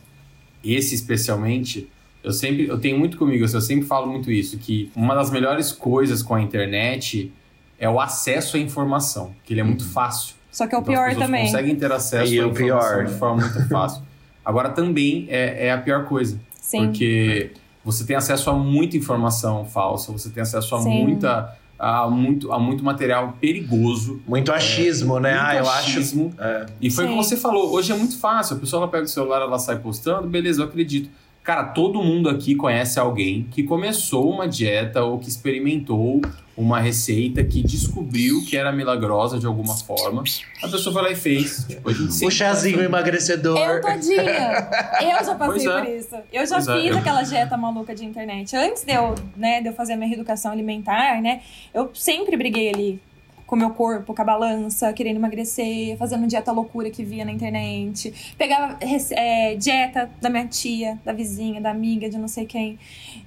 esse especialmente, eu sempre, eu tenho muito comigo, assim, eu sempre falo muito isso, que uma das melhores coisas com a internet é o acesso à informação, que ele é muito fácil. Só que é o Então, as pior pessoas também. conseguem ter acesso E à o informação pior. de forma muito fácil. Agora também é, é a pior coisa. Sim. Porque você tem acesso a muita informação falsa, você tem acesso a Sim. muita a muito, a muito material perigoso. Muito achismo, né? muito ah, eu acho. achismo. É. E foi o que Sim. você falou, hoje é muito fácil, a pessoa ela pega o celular, ela sai postando, beleza, eu acredito. Cara, todo mundo aqui conhece alguém que começou uma dieta ou que experimentou uma receita que descobriu que era milagrosa de alguma forma. A pessoa foi lá e fez. Tipo, O chazinho faz- Eu, emagrecedor. todinha. Eu já passei é. por isso. Eu já Pois é, fiz eu- aquela dieta maluca de internet. Antes de eu, né, de eu fazer a minha reeducação alimentar, né? Eu sempre briguei ali com o meu corpo, com a balança, querendo emagrecer, fazendo dieta loucura que via na internet. Pegava é, dieta da minha tia, da vizinha, da amiga, de não sei quem.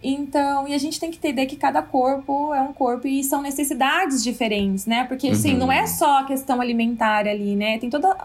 Então, e a gente tem que entender que cada corpo é um corpo e são necessidades diferentes, né? Porque, assim, Uhum. não é só a questão alimentar ali, né? Tem toda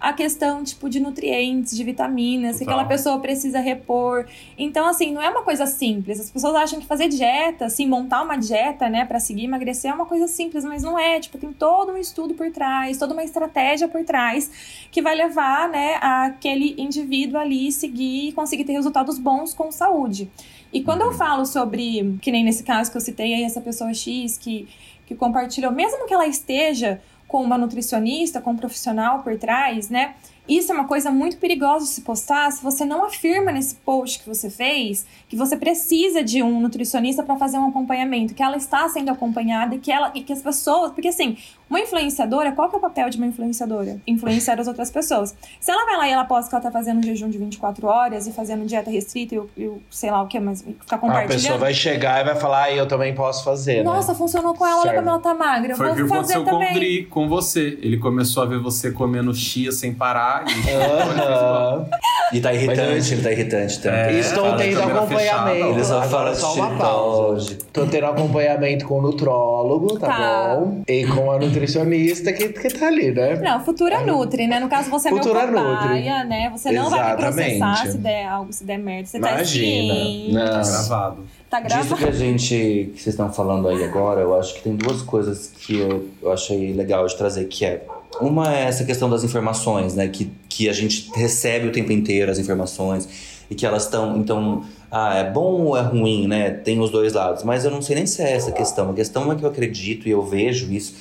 a questão, tipo, de nutrientes, de vitaminas, que Total. aquela pessoa precisa repor. Então, assim, não é uma coisa simples. As pessoas acham que fazer dieta, assim, montar uma dieta, né, pra seguir emagrecer é uma coisa simples, mas não é. Tipo, tem todo um estudo por trás, toda uma estratégia por trás que vai levar, né, aquele indivíduo ali seguir e conseguir ter resultados bons com saúde. E quando eu falo sobre, que nem nesse caso que eu citei aí, essa pessoa X que, que compartilhou, mesmo que ela esteja com uma nutricionista, com um profissional por trás, né? Isso é uma coisa muito perigosa de se postar se você não afirma nesse post que você fez que você precisa de um nutricionista para fazer um acompanhamento, que ela está sendo acompanhada e que ela e que as pessoas, porque assim, uma influenciadora, qual que é o papel de uma influenciadora? Influenciar as outras pessoas. Se ela vai lá e ela posta que ela tá fazendo um jejum de 24 horas e fazendo dieta restrita e eu, eu sei lá o que, mas ficar A compartilhando. pessoa vai chegar e vai falar, ah, eu também posso fazer. né? Nossa, funcionou com ela, olha como ela tá magra. Eu Foi que vou fazer aconteceu com o também. Dri, com você. Ele começou a ver você comendo chia sem parar fechar e. Aham. E tá irritante, ele tá irritante também. É, Estou fala tendo acompanhamento. fechada, Ele só Agora fala só uma pausa. Tô tendo acompanhamento com o nutrólogo, tá, Tá. bom? E com a nutricionista que, que tá ali, né? Não, Futura Nutri, né? No caso, você é Futura meu Nutri. cobaia, né? Você não vai me Exatamente. processar se der algo, se der merda. Você tá Imagina. ciente. Não. Gravado. Tá Disso gravado. que a gente, que vocês estão falando aí agora, eu acho que tem duas coisas que eu, eu achei legal de trazer, que é uma é essa questão das informações, né? Que, que a gente recebe o tempo inteiro as informações e que elas estão, então, ah, é bom ou é ruim, né? Tem os dois lados, mas eu não sei nem se é essa a questão. A questão é que eu acredito e eu vejo isso,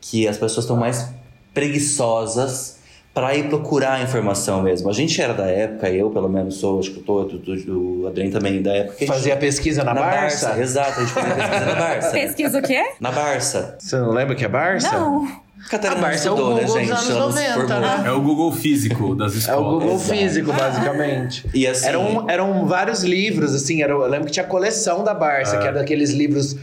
que as pessoas estão mais preguiçosas para ir procurar a informação mesmo. A gente era da época, eu pelo menos sou, acho que eu tô, do, do, do Adrien também, da época que a gente Fazia pesquisa na, Barça? Exato, a gente fazia pesquisa na Barça. Pesquisa o quê? Na Barça. Você não lembra que é Barça? Não. Catarina A Barça é o né, Google dos gente? anos Ela não se 90, formou. né? É o Google físico das É escolas. o Google Exato. Físico, basicamente. E assim, Eram, eram vários livros, assim, era, eu lembro que tinha coleção da Barça, que era daqueles livros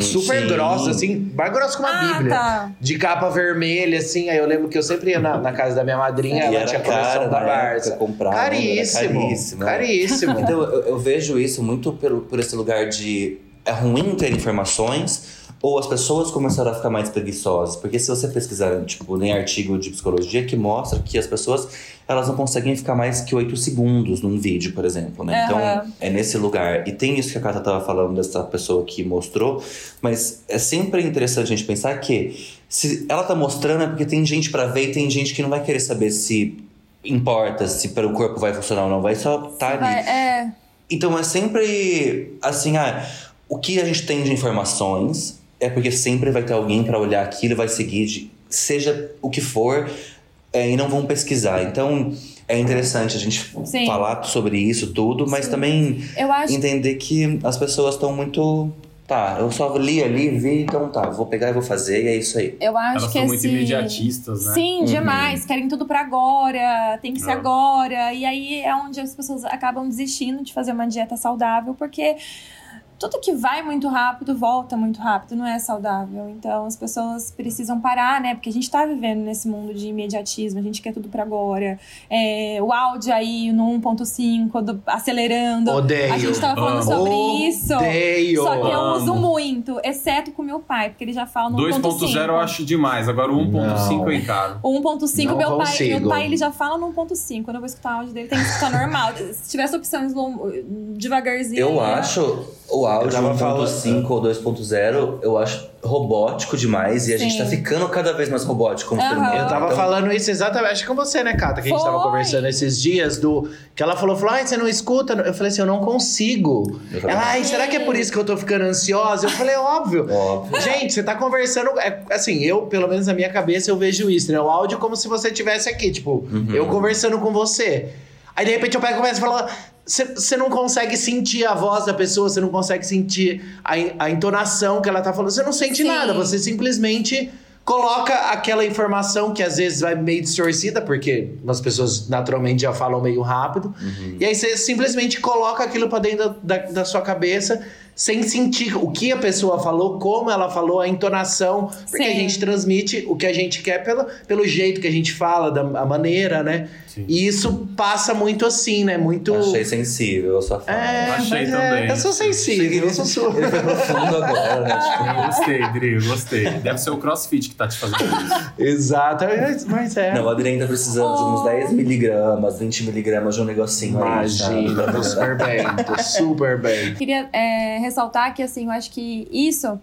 super sim. grossos, assim, mais grossos que uma Ah, bíblia. tá. De capa vermelha, assim, aí eu lembro que eu sempre ia na, na casa da minha madrinha, E ela era tinha coleção cara da Barça. época, comprar, caríssimo, caríssimo, né? caríssimo. Então eu, eu vejo isso muito pelo, por esse lugar de é ruim ter informações ou as pessoas começaram a ficar mais preguiçosas. Porque se você pesquisar, tipo, em artigo de psicologia que mostra que as pessoas elas não conseguem ficar mais que 8 segundos num vídeo, por exemplo, né? Então Aham. é nesse lugar. E tem isso que a Cata tava falando dessa pessoa que mostrou, mas é sempre interessante a gente pensar que se ela tá mostrando é porque tem gente pra ver e tem gente que não vai querer saber se importa, se para o corpo vai funcionar ou não, vai só tá ali. Vai, é. Então é sempre assim, ah, o que a gente tem de informações é porque sempre vai ter alguém para olhar aquilo e vai seguir, de, seja o que for, é, e não vão pesquisar. Então é interessante a gente Sim. falar sobre isso tudo, mas também Eu acho entender que as pessoas estão muito. Tá, eu só li ali, vi, então tá, vou pegar e vou fazer, e é isso aí. Eu acho Elas que são muito esse... imediatistas, né? Sim, demais. Querem tudo pra agora, tem que ser agora. E aí é onde as pessoas acabam desistindo de fazer uma dieta saudável, porque tudo que vai muito rápido volta muito rápido, não é saudável. Então as pessoas precisam parar, né? Porque a gente tá vivendo nesse mundo de imediatismo, a gente quer tudo pra agora. É, o áudio aí no 1.5, do- acelerando. Odeio. A gente tava falando Amo. sobre isso. Odeio. Só que eu Amo. uso muito, exceto com meu pai, porque ele já fala no 2.0 eu acho demais, agora o 1.5 eu encaro. o 1.5, Não meu pai, meu pai ele já fala no 1.5. Quando eu vou escutar o áudio dele, tem que escutar normal. Se tivesse opções devagarzinho. Eu aí, acho o áudio Eu tava 1.5 ou 2.0, eu acho robótico demais e a gente Sim. tá ficando cada vez mais robótico como ser humano. Eu tava Então, falando isso exatamente, acho que com você, né, Cata? Que a gente tava Foi. conversando esses dias do. Que ela falou, falou, ai, você não escuta? Eu falei assim, eu não consigo. Eu. Ela, ai, será que é por isso que eu tô ficando ansiosa? Eu falei, óbvio. Óbvio. Gente, você tá conversando. é, assim, eu, pelo menos na minha cabeça, eu vejo isso, né? O áudio como se você estivesse aqui, tipo, Uhum. eu conversando com você. Aí de repente eu pego e começo a falar. Você não consegue sentir a voz da pessoa, você não consegue sentir a, a entonação que ela tá falando. Você não sente Sim. nada, você simplesmente coloca aquela informação que às vezes vai meio distorcida, porque as pessoas naturalmente já falam meio rápido. E aí você simplesmente coloca aquilo pra dentro da, da sua cabeça sem sentir o que a pessoa falou, como ela falou, a entonação. Porque a Sim. gente transmite o que a gente quer pelo, pelo jeito que a gente fala, da a maneira, né? Sim. E isso passa muito assim, né? Muito. Achei sensível a sua fala. É, Achei também. É, eu sou sensível, eu sou su- Ele foi profundo agora, né? Tipo, gostei, Dri, gostei. Deve ser o CrossFit que tá te fazendo isso. Exato, mas- mas é. Não, a Adriane tá precisando de uns 10 miligramas, 20 miligramas de um negocinho aí. sabe? Imagina, tô super bem, tô super bem. Queria é, ressaltar que, assim, eu acho que isso,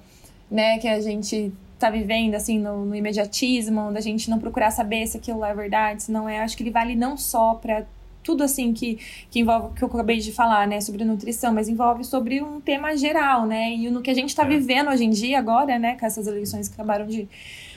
né, que a gente tá vivendo, assim, no, no imediatismo, da gente não procurar saber se aquilo é verdade, se não é, acho que ele vale não só pra tudo assim que, que envolve que eu acabei de falar, né, sobre nutrição, mas envolve sobre um tema geral, né? E no que a gente tá É. vivendo hoje em dia agora, né, com essas eleições que acabaram de,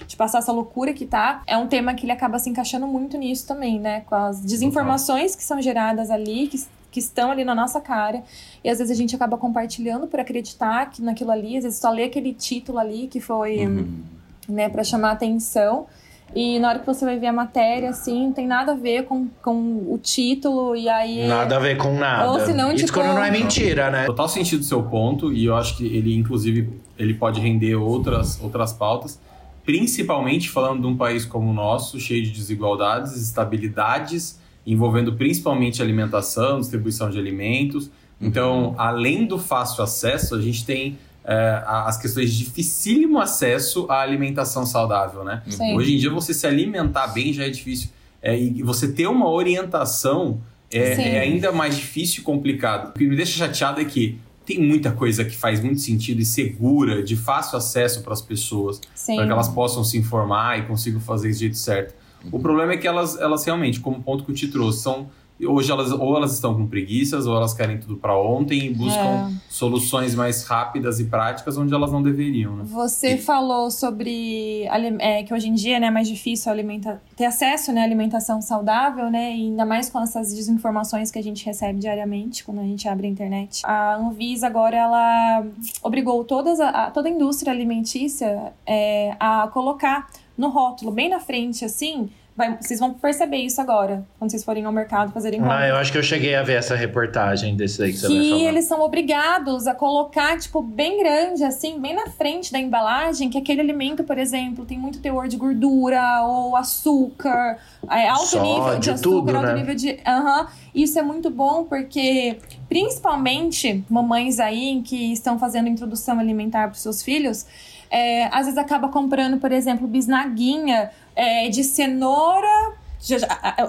de passar essa loucura que tá, é um tema que ele acaba se encaixando muito nisso também, né? Com as desinformações que são geradas ali, que, que estão ali na nossa cara. E às vezes a gente acaba compartilhando por acreditar que naquilo ali, às vezes só lê aquele título ali que foi, Uhum. né, para chamar atenção. E na hora que você vai ver a matéria, assim, não tem nada a ver com, com o título, e aí. Nada a ver com nada. Ou se não, Isso tipo- quando não é mentira, né? Total sentido o seu ponto, e eu acho que ele, inclusive, ele pode render outras, outras pautas. principalmente falando de um país como o nosso, cheio de desigualdades, estabilidades, envolvendo principalmente alimentação, distribuição de alimentos. Então, além do fácil acesso, a gente tem é, as questões de dificílimo acesso à alimentação saudável, né? Sim. Hoje em dia, você se alimentar bem já é difícil. É, e você ter uma orientação é, é ainda mais difícil e complicado. O que me deixa chateado é que tem muita coisa que faz muito sentido e segura, de fácil acesso para as pessoas, para que elas possam se informar e consigam fazer isso do jeito certo. O problema é que elas, elas realmente, como o ponto que eu te trouxe, são hoje elas ou elas estão com preguiças ou elas querem tudo para ontem e buscam soluções mais rápidas e práticas onde elas não deveriam, né? Você falou sobre é, que hoje em dia né, é mais difícil alimenta ter acesso né, à alimentação saudável, né? E ainda mais com essas desinformações que a gente recebe diariamente quando a gente abre a internet. A Anvisa agora ela obrigou todas a, a- toda a indústria alimentícia é, a colocar no rótulo, bem na frente, assim. vai- vocês vão perceber isso agora, quando vocês forem ao mercado fazerem compra Ah, eu acho que eu cheguei a ver essa reportagem desse daí que você vai que falar. eles são obrigados a colocar, tipo, bem grande, assim, bem na frente da embalagem, que aquele alimento, por exemplo, tem muito teor de gordura ou açúcar, é, alto Sódio, nível de açúcar, tudo, alto né? nível de. Aham. Isso é muito bom porque, principalmente, mamães aí que estão fazendo introdução alimentar para os seus filhos. É, às vezes acaba comprando, por exemplo, bisnaguinha é, de cenoura.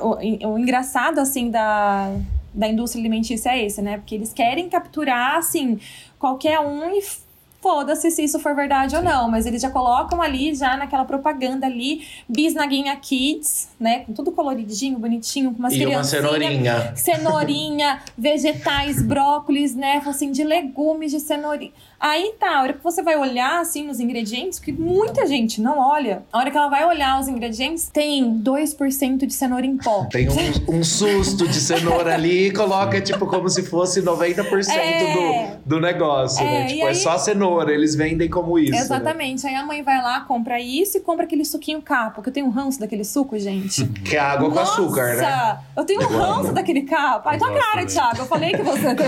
O, o engraçado, assim, da, da indústria alimentícia é esse, né? Porque eles querem capturar, assim, qualquer um e foda-se se isso for verdade ou não. Mas eles já colocam ali, já naquela propaganda ali, bisnaguinha kids, né? Com tudo coloridinho, bonitinho, com umas E uma cenourinha. cenourinha, vegetais, brócolis, né? Assim, de legumes, de cenourinha. Aí tá, a hora que você vai olhar, assim, nos ingredientes, que muita gente não olha, a hora que ela vai olhar os ingredientes, tem 2% de cenoura em pó. Tem um, um susto de cenoura ali e coloca, tipo, como se fosse 90% É. do, do negócio, É, né? Tipo, é aí- só cenoura, eles vendem como isso. né? Exatamente. Aí a mãe vai lá, compra isso e compra aquele suquinho capo, que eu tenho um ranço daquele suco, gente. Que é água com Nossa, açúcar, né? Eu tenho um ranço daquele capo. Ai, tua cara, também. Thiago. Eu falei que você tem.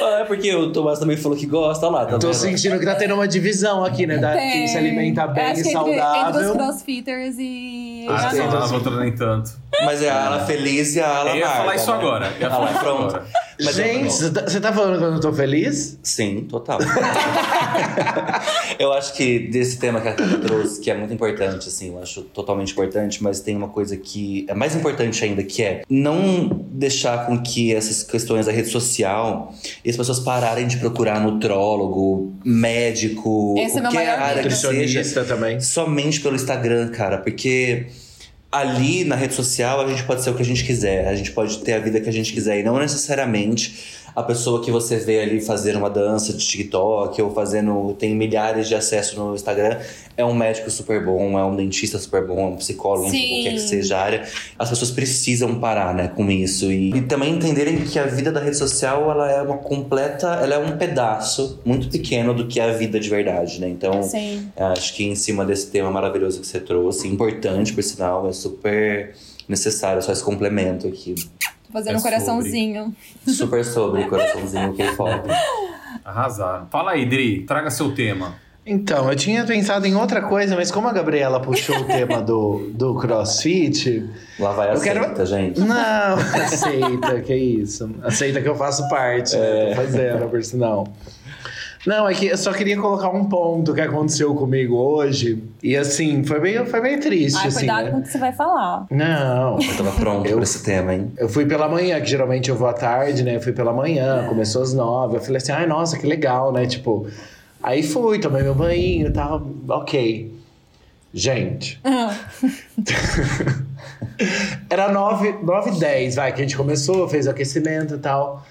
Ah, é porque o Tomás também falou que gosta, olha lá, tá Tô vendo? sentindo que tá tendo uma divisão aqui, né? Da, Tem. quem se alimenta bem Acho e que entre, entre os saudável. crossfitters e. Ah, essa vou nem tanto. Mas é a ala feliz e a ala Eu ia falar isso né? agora. Eu ia falar isso pronto. agora. Mas é- Gente, você tá, falando que eu não tô feliz? Sim, total. eu acho que desse tema que a Cata trouxe, que é muito importante, assim, eu acho totalmente importante, mas tem uma coisa que é mais importante ainda, que é não deixar com que essas questões da rede social e as pessoas pararem de procurar nutrólogo, médico, Esse é qualquer maior área que seja, Nutricionista também. somente pelo Instagram, cara, porque ali na rede social a gente pode ser o que a gente quiser, a gente pode ter a vida que a gente quiser e não necessariamente a pessoa que você vê ali fazer uma dança de TikTok ou fazendo tem milhares de acessos no Instagram é um médico super bom, é um dentista super bom, é um psicólogo, Sim. qualquer que seja a área. As pessoas precisam parar, né, com isso e, e também entenderem que a vida da rede social ela é uma completa, ela é um pedaço muito pequeno do que é a vida de verdade, né? Então, Sim. Acho que em cima desse tema maravilhoso que você trouxe, importante por sinal, é super necessário só esse complemento aqui. Fazendo É um coraçãozinho. Super sobre coraçãozinho que foda. Arrasaram. Fala aí, Dri, traga seu tema. Então, eu tinha pensado em outra coisa, mas como a Gabriela puxou o tema do, do crossfit. Lá vai a quero- gente. Não, aceita, que isso. Aceita que eu faço parte, né? Tô fazendo, por sinal. Não, é que eu só queria colocar um ponto que aconteceu comigo hoje. E assim, foi bem, foi bem triste, Ai, assim. cuidado né? com o que você vai falar. Não. Eu tava pronto Eu- pra esse tema, hein? Eu fui pela manhã, que geralmente eu vou à tarde, né? Eu fui pela manhã, começou às nove. Eu falei assim, ai, nossa, que legal, né? Tipo, aí fui, tomei meu banho e tal, ok. Gente, era nove, nove e dez, vai, que a gente começou, fez o aquecimento e tal.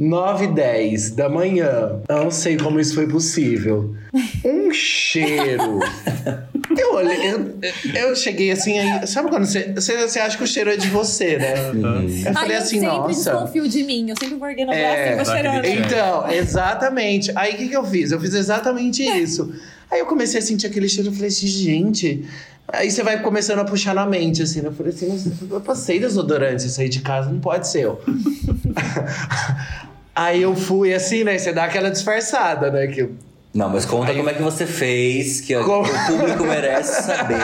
9 e 10 da manhã. Eu não sei como isso foi possível. Um cheiro. Eu olhei, eu, eu cheguei assim, aí, sabe quando você, você, você acha que o cheiro é de você, né? Eu falei Ai, assim, eu sempre nossa. desconfio de mim. Eu sempre vou erguendo a É, braço e vou cheirando. Então, exatamente. Aí o que, que eu fiz? Eu fiz exatamente isso. Aí eu comecei a sentir aquele cheiro, eu falei assim, gente. Aí você vai começando a puxar na mente, assim, né? Eu falei assim, mas eu passei desodorante, saí de casa, não pode ser eu. Aí eu fui assim, né? Você dá aquela disfarçada, né? Que Não, mas conta como é que você fez, que Como- o público merece saber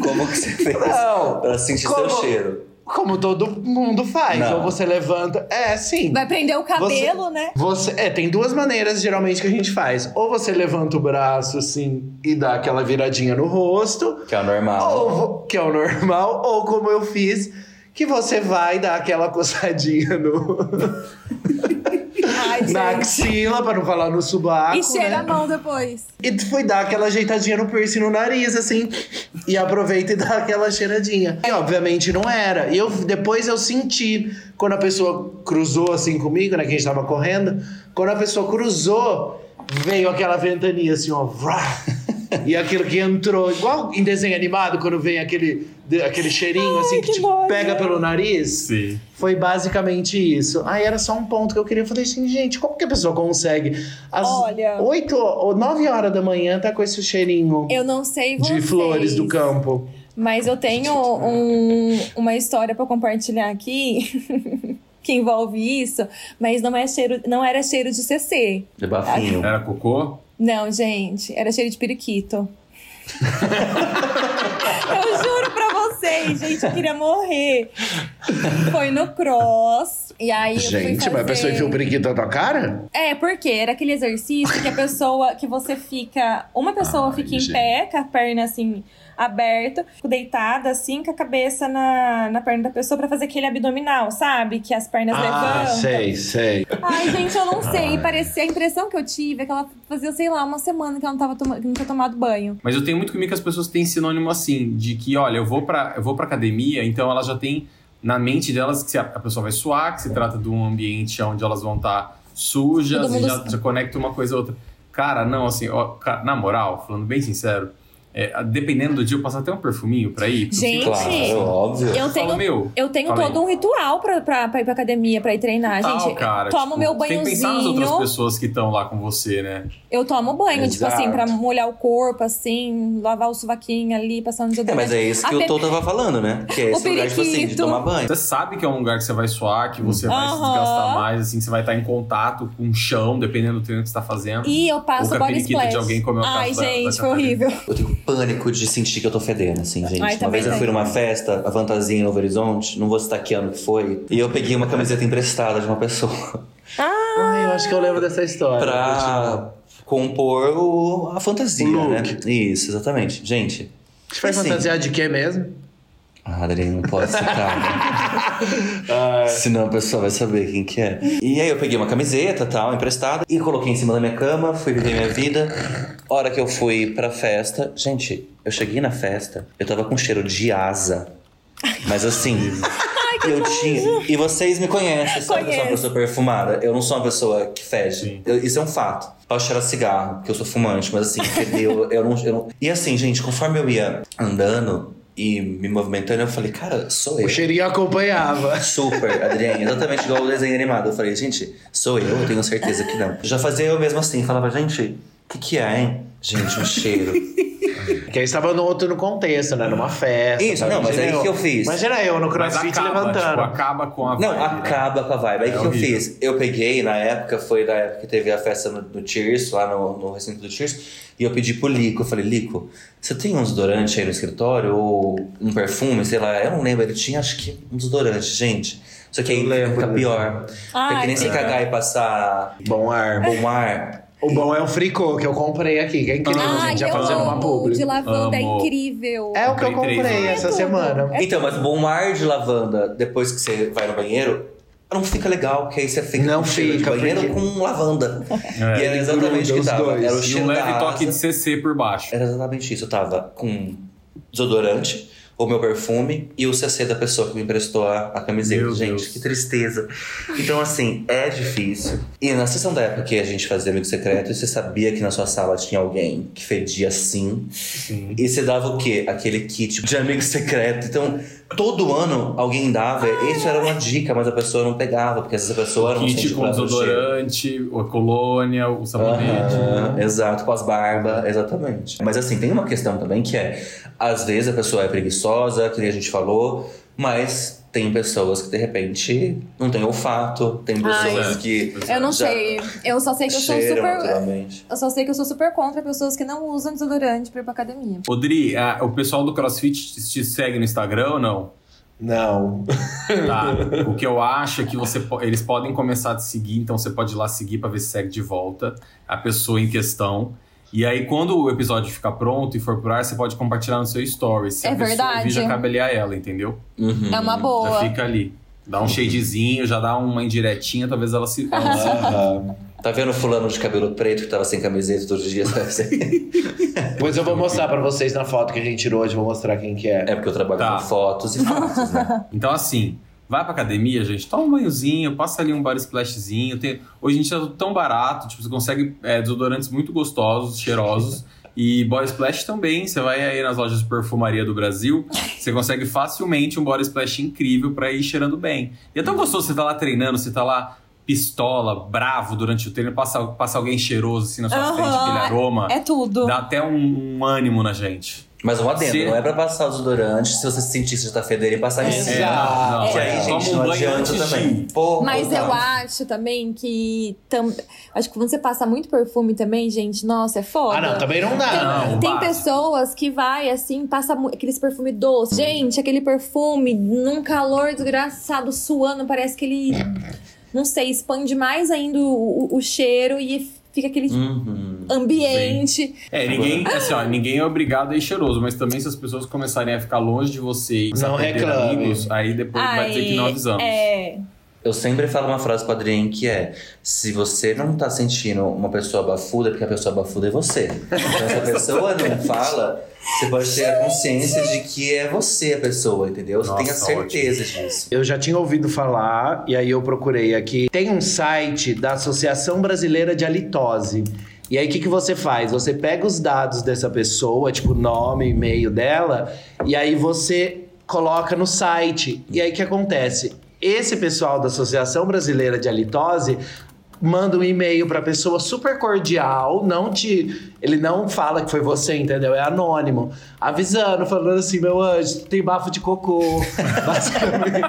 como que você fez Não, pra sentir como- seu cheiro. Como todo mundo faz. Não. Ou você levanta. É, sim. Vai prender o cabelo, né? Você, é, tem duas maneiras geralmente que a gente faz. Ou você levanta o braço assim e dá aquela viradinha no rosto, Que é o normal. ou que é o normal, ou como eu fiz, que você vai dar aquela coçadinha no, Ai, na axila, pra não falar no subaco. E cheira a né? mão depois. E foi dar aquela ajeitadinha no piercing no nariz, assim. E aproveita e dá aquela cheiradinha. E obviamente não era. E eu, depois eu senti, quando a pessoa cruzou assim comigo, né? Que a gente tava correndo. Quando a pessoa cruzou, veio aquela ventania assim, ó. vrá. E aquilo que entrou, igual em desenho animado, quando vem aquele, de- aquele cheirinho assim que, que te nojo. pega pelo nariz. Sim. Foi basicamente isso. Aí era só um ponto que eu queria. Eu falei assim, gente, como que a pessoa consegue? Às Olha. 8 ou 9 horas da manhã tá com esse cheirinho Eu não sei de vocês, flores do campo. Mas eu tenho um- uma história pra compartilhar aqui que envolve isso, mas não é cheiro, não era cheiro de CC. De bafinho. Era cocô? Não, gente, era cheiro de periquito. eu juro pra vocês, gente, eu queria morrer. Foi no cross. E aí eu fui Gente, fazer... mas a pessoa enfia o periquito na tua cara? É, porque era aquele exercício que a pessoa, que você fica, uma pessoa Ai, fica em gente. pé, com a perna assim aberta, deitada assim, com a cabeça na, na perna da pessoa pra fazer aquele abdominal, sabe? Que as pernas Ah, levantam. sei, sei. Ai, gente, eu não sei. Parecia a impressão que eu tive é que ela fazia, sei lá, uma semana que ela não, tava toma, que não tinha tomado banho. Mas eu tenho muito comigo que as pessoas têm sinônimo assim, de que, olha, eu vou pra, eu vou pra academia, então elas já têm na mente delas que se a, pessoa vai suar, que se trata de um ambiente onde elas vão estar sujas Todo e já, já conecta uma coisa a outra. Cara, não, assim, ó, na moral, falando bem sincero, é, dependendo do dia, eu passo até um perfuminho pra ir. Gente, Claro, óbvio. Eu tenho, meu, eu tenho aí. todo um ritual pra, pra, pra ir pra academia, pra ir treinar, tal, gente. cara, tomo tipo, meu Tem que pensar nas outras banhozinho. pessoas que estão lá com você, né? Eu tomo banho, tipo Exato. assim, pra molhar o corpo, assim, lavar o sovaquinho ali, passando É, desodorante. mas é isso que o Tô tava falando, né? Que é esse O lugar, tipo assim, de tomar banho. Você sabe que é um lugar que você vai suar, que você vai se desgastar mais, assim, você vai estar em contato com o chão, dependendo do treino que você tá fazendo. E eu Ou passo a body splash. de alguém comeu o Ai, da- gente, da foi horrível. Eu tenho pânico de sentir que eu tô fedendo, assim, gente. Ai, uma também vez eu fui numa festa, a Fantasia em Novo Horizonte, não vou citar que ano que foi, e eu peguei uma camiseta emprestada de uma pessoa Ai, eu acho que eu lembro dessa história. pra compor o- a fantasia, O né? Isso, exatamente. Gente. Você vai assim- fantasiar de quê mesmo? Ah, Adriano, não pode citar, né? Senão a pessoa vai saber quem que é. E aí eu peguei uma camiseta, tal, emprestada, e coloquei em cima da minha cama, fui viver minha vida. Hora que eu fui pra festa, gente, eu cheguei na festa, eu tava com cheiro de asa. Mas assim, eu tinha. E vocês me conhecem, sabe que eu sou uma pessoa perfumada. Eu não sou uma pessoa que fede. Eu- isso é um fato. Posso cheirar cigarro, porque eu sou fumante, mas assim, fedeu, eu não, eu não. E assim, gente, conforme eu ia andando e me movimentando, eu falei, cara, sou eu. o cheirinho acompanhava. Super, Adriane, exatamente igual o desenho animado. Eu falei, gente, sou eu, eu tenho certeza que não. Já fazia eu mesmo assim, falava, gente, que, que é, hein? Gente, um cheiro. Porque aí estava no outro no contexto, né? Numa festa. Isso, não, mas Imagina aí eu- que eu fiz. Imagina eu no crossfit acaba, levantando. tipo, acaba com a Não, vibe, né? acaba com a vibe. Aí o É que eu horrível. fiz? Eu peguei, na época, foi na época que teve a festa no, no Cheers, lá no, no recinto do Cheers, e eu pedi pro Lico, eu falei, Lico, você tem um desodorante aí no escritório? Ou um perfume, sei lá, eu não lembro, ele tinha acho que um desodorante, gente. Só que aí Eu fica pior. Ai, Porque que nem se cagar e passar Bom ar. bom ar. O bom é o fricô que eu comprei aqui, que é incrível, Ai, gente, já fazendo uma publi. de lavanda Amo. é incrível. É o que eu Comprei três essa É tudo. semana. É Então, mas bom ar de lavanda, depois que você vai no banheiro, não fica legal, porque aí você fica Não com cheiro fica, de banheiro porque- com lavanda. É. E era exatamente o que tava. dois. Era o E cheiro um leve toque de. CC por baixo. Era exatamente isso. Eu tava com desodorante, o meu perfume e o CC da pessoa que me emprestou a, a camiseta. Meu gente, Deus. que tristeza. Então, assim, é difícil. E na sessão da época que a gente fazia amigo secreto, você sabia que na sua sala tinha alguém que fedia assim. Sim. E você dava o quê? Aquele kit de amigo secreto. Então, todo ano alguém dava. Isso era uma dica, mas a pessoa não pegava, porque essa pessoa não Kit com desodorante, a colônia, o sabonete. Aham, exato, com as barbas, exatamente. Mas assim, tem uma questão também que é, às vezes a pessoa é preguiçosa que a gente falou, mas tem pessoas que de repente não têm olfato, tem pessoas Ai, que. Eu não sei. Eu só sei que eu sou super. Eu só sei que eu sou super contra pessoas que não usam desodorante pra ir pra academia. Odri, a- o pessoal do CrossFit te, te segue no Instagram ou não? Não. Tá. o que eu acho é que você, eles podem começar a te seguir, então você pode ir lá seguir pra ver se segue de volta a pessoa em questão. E aí, quando o episódio ficar pronto e for pro ar, você pode compartilhar no seu story. Se É a pessoa verdade. ouvir, já cabe ali a ela, entendeu? Uhum. É uma Já boa. fica ali. Dá um shadezinho, já dá uma indiretinha, talvez ela se. Tá vendo fulano de cabelo preto que tava sem camiseta todos os dias? Depois eu vou mostrar pra vocês na foto que a gente tirou hoje, vou mostrar quem que é. é porque eu trabalho Tá. com fotos e fatos, né? Então, assim, vai pra academia, gente, toma um banhozinho, passa ali um body splashzinho. Tem... Hoje a gente tá tão barato, tipo, você consegue é, desodorantes muito gostosos, cheirosos. E body splash também, você vai aí nas lojas de perfumaria do Brasil, você consegue facilmente um body splash incrível pra ir cheirando bem. E é tão gostoso você tá lá treinando, você tá lá pistola, bravo durante o treino, passa, passa alguém cheiroso assim na sua Aham, frente, aquele aroma. É tudo. Dá até um, um ânimo na gente. Mas um adendo, Se- não é pra passar o desodorante se você sentir que você tá fedendo e passar em É, cima. Que é, aí, toma gente, um não banho adianta também. Pô, Mas tá. eu acho também que. Tam... Acho que quando você passa muito perfume também, gente, nossa, é foda. Ah, não, também não dá. Tem, Não, tem pessoas que vai assim, passa aqueles perfume doce. Gente, aquele perfume num calor desgraçado, suando, parece que ele, não sei, expande mais ainda o, o- o cheiro e fica aquele Uhum. ambiente. É, ninguém, assim, ó, ninguém é obrigado a ir cheiroso, mas também se as pessoas começarem a ficar longe de você e Não reclame. amigos, aí depois vai dizer que não avisamos. É. Eu sempre falo uma frase pro Adrien que é: se você não tá sentindo uma pessoa bafuda, é porque a pessoa bafuda é você. Então, se a pessoa não fala, você pode ter a consciência de que é você a pessoa, entendeu? Você Nossa, tem a certeza disso. Eu já tinha ouvido falar, e aí eu procurei aqui. Tem um site da Associação Brasileira de Halitose. E aí, o que, que você faz? Você pega os dados dessa pessoa, tipo, nome, e-mail dela, e aí você coloca no site. E aí, o que acontece? Esse pessoal da Associação Brasileira de Halitose manda um e-mail pra pessoa super cordial, não te. Ele não fala que foi você, entendeu? É anônimo. Avisando, falando assim, meu anjo, tu tem bafo de cocô. Basicamente.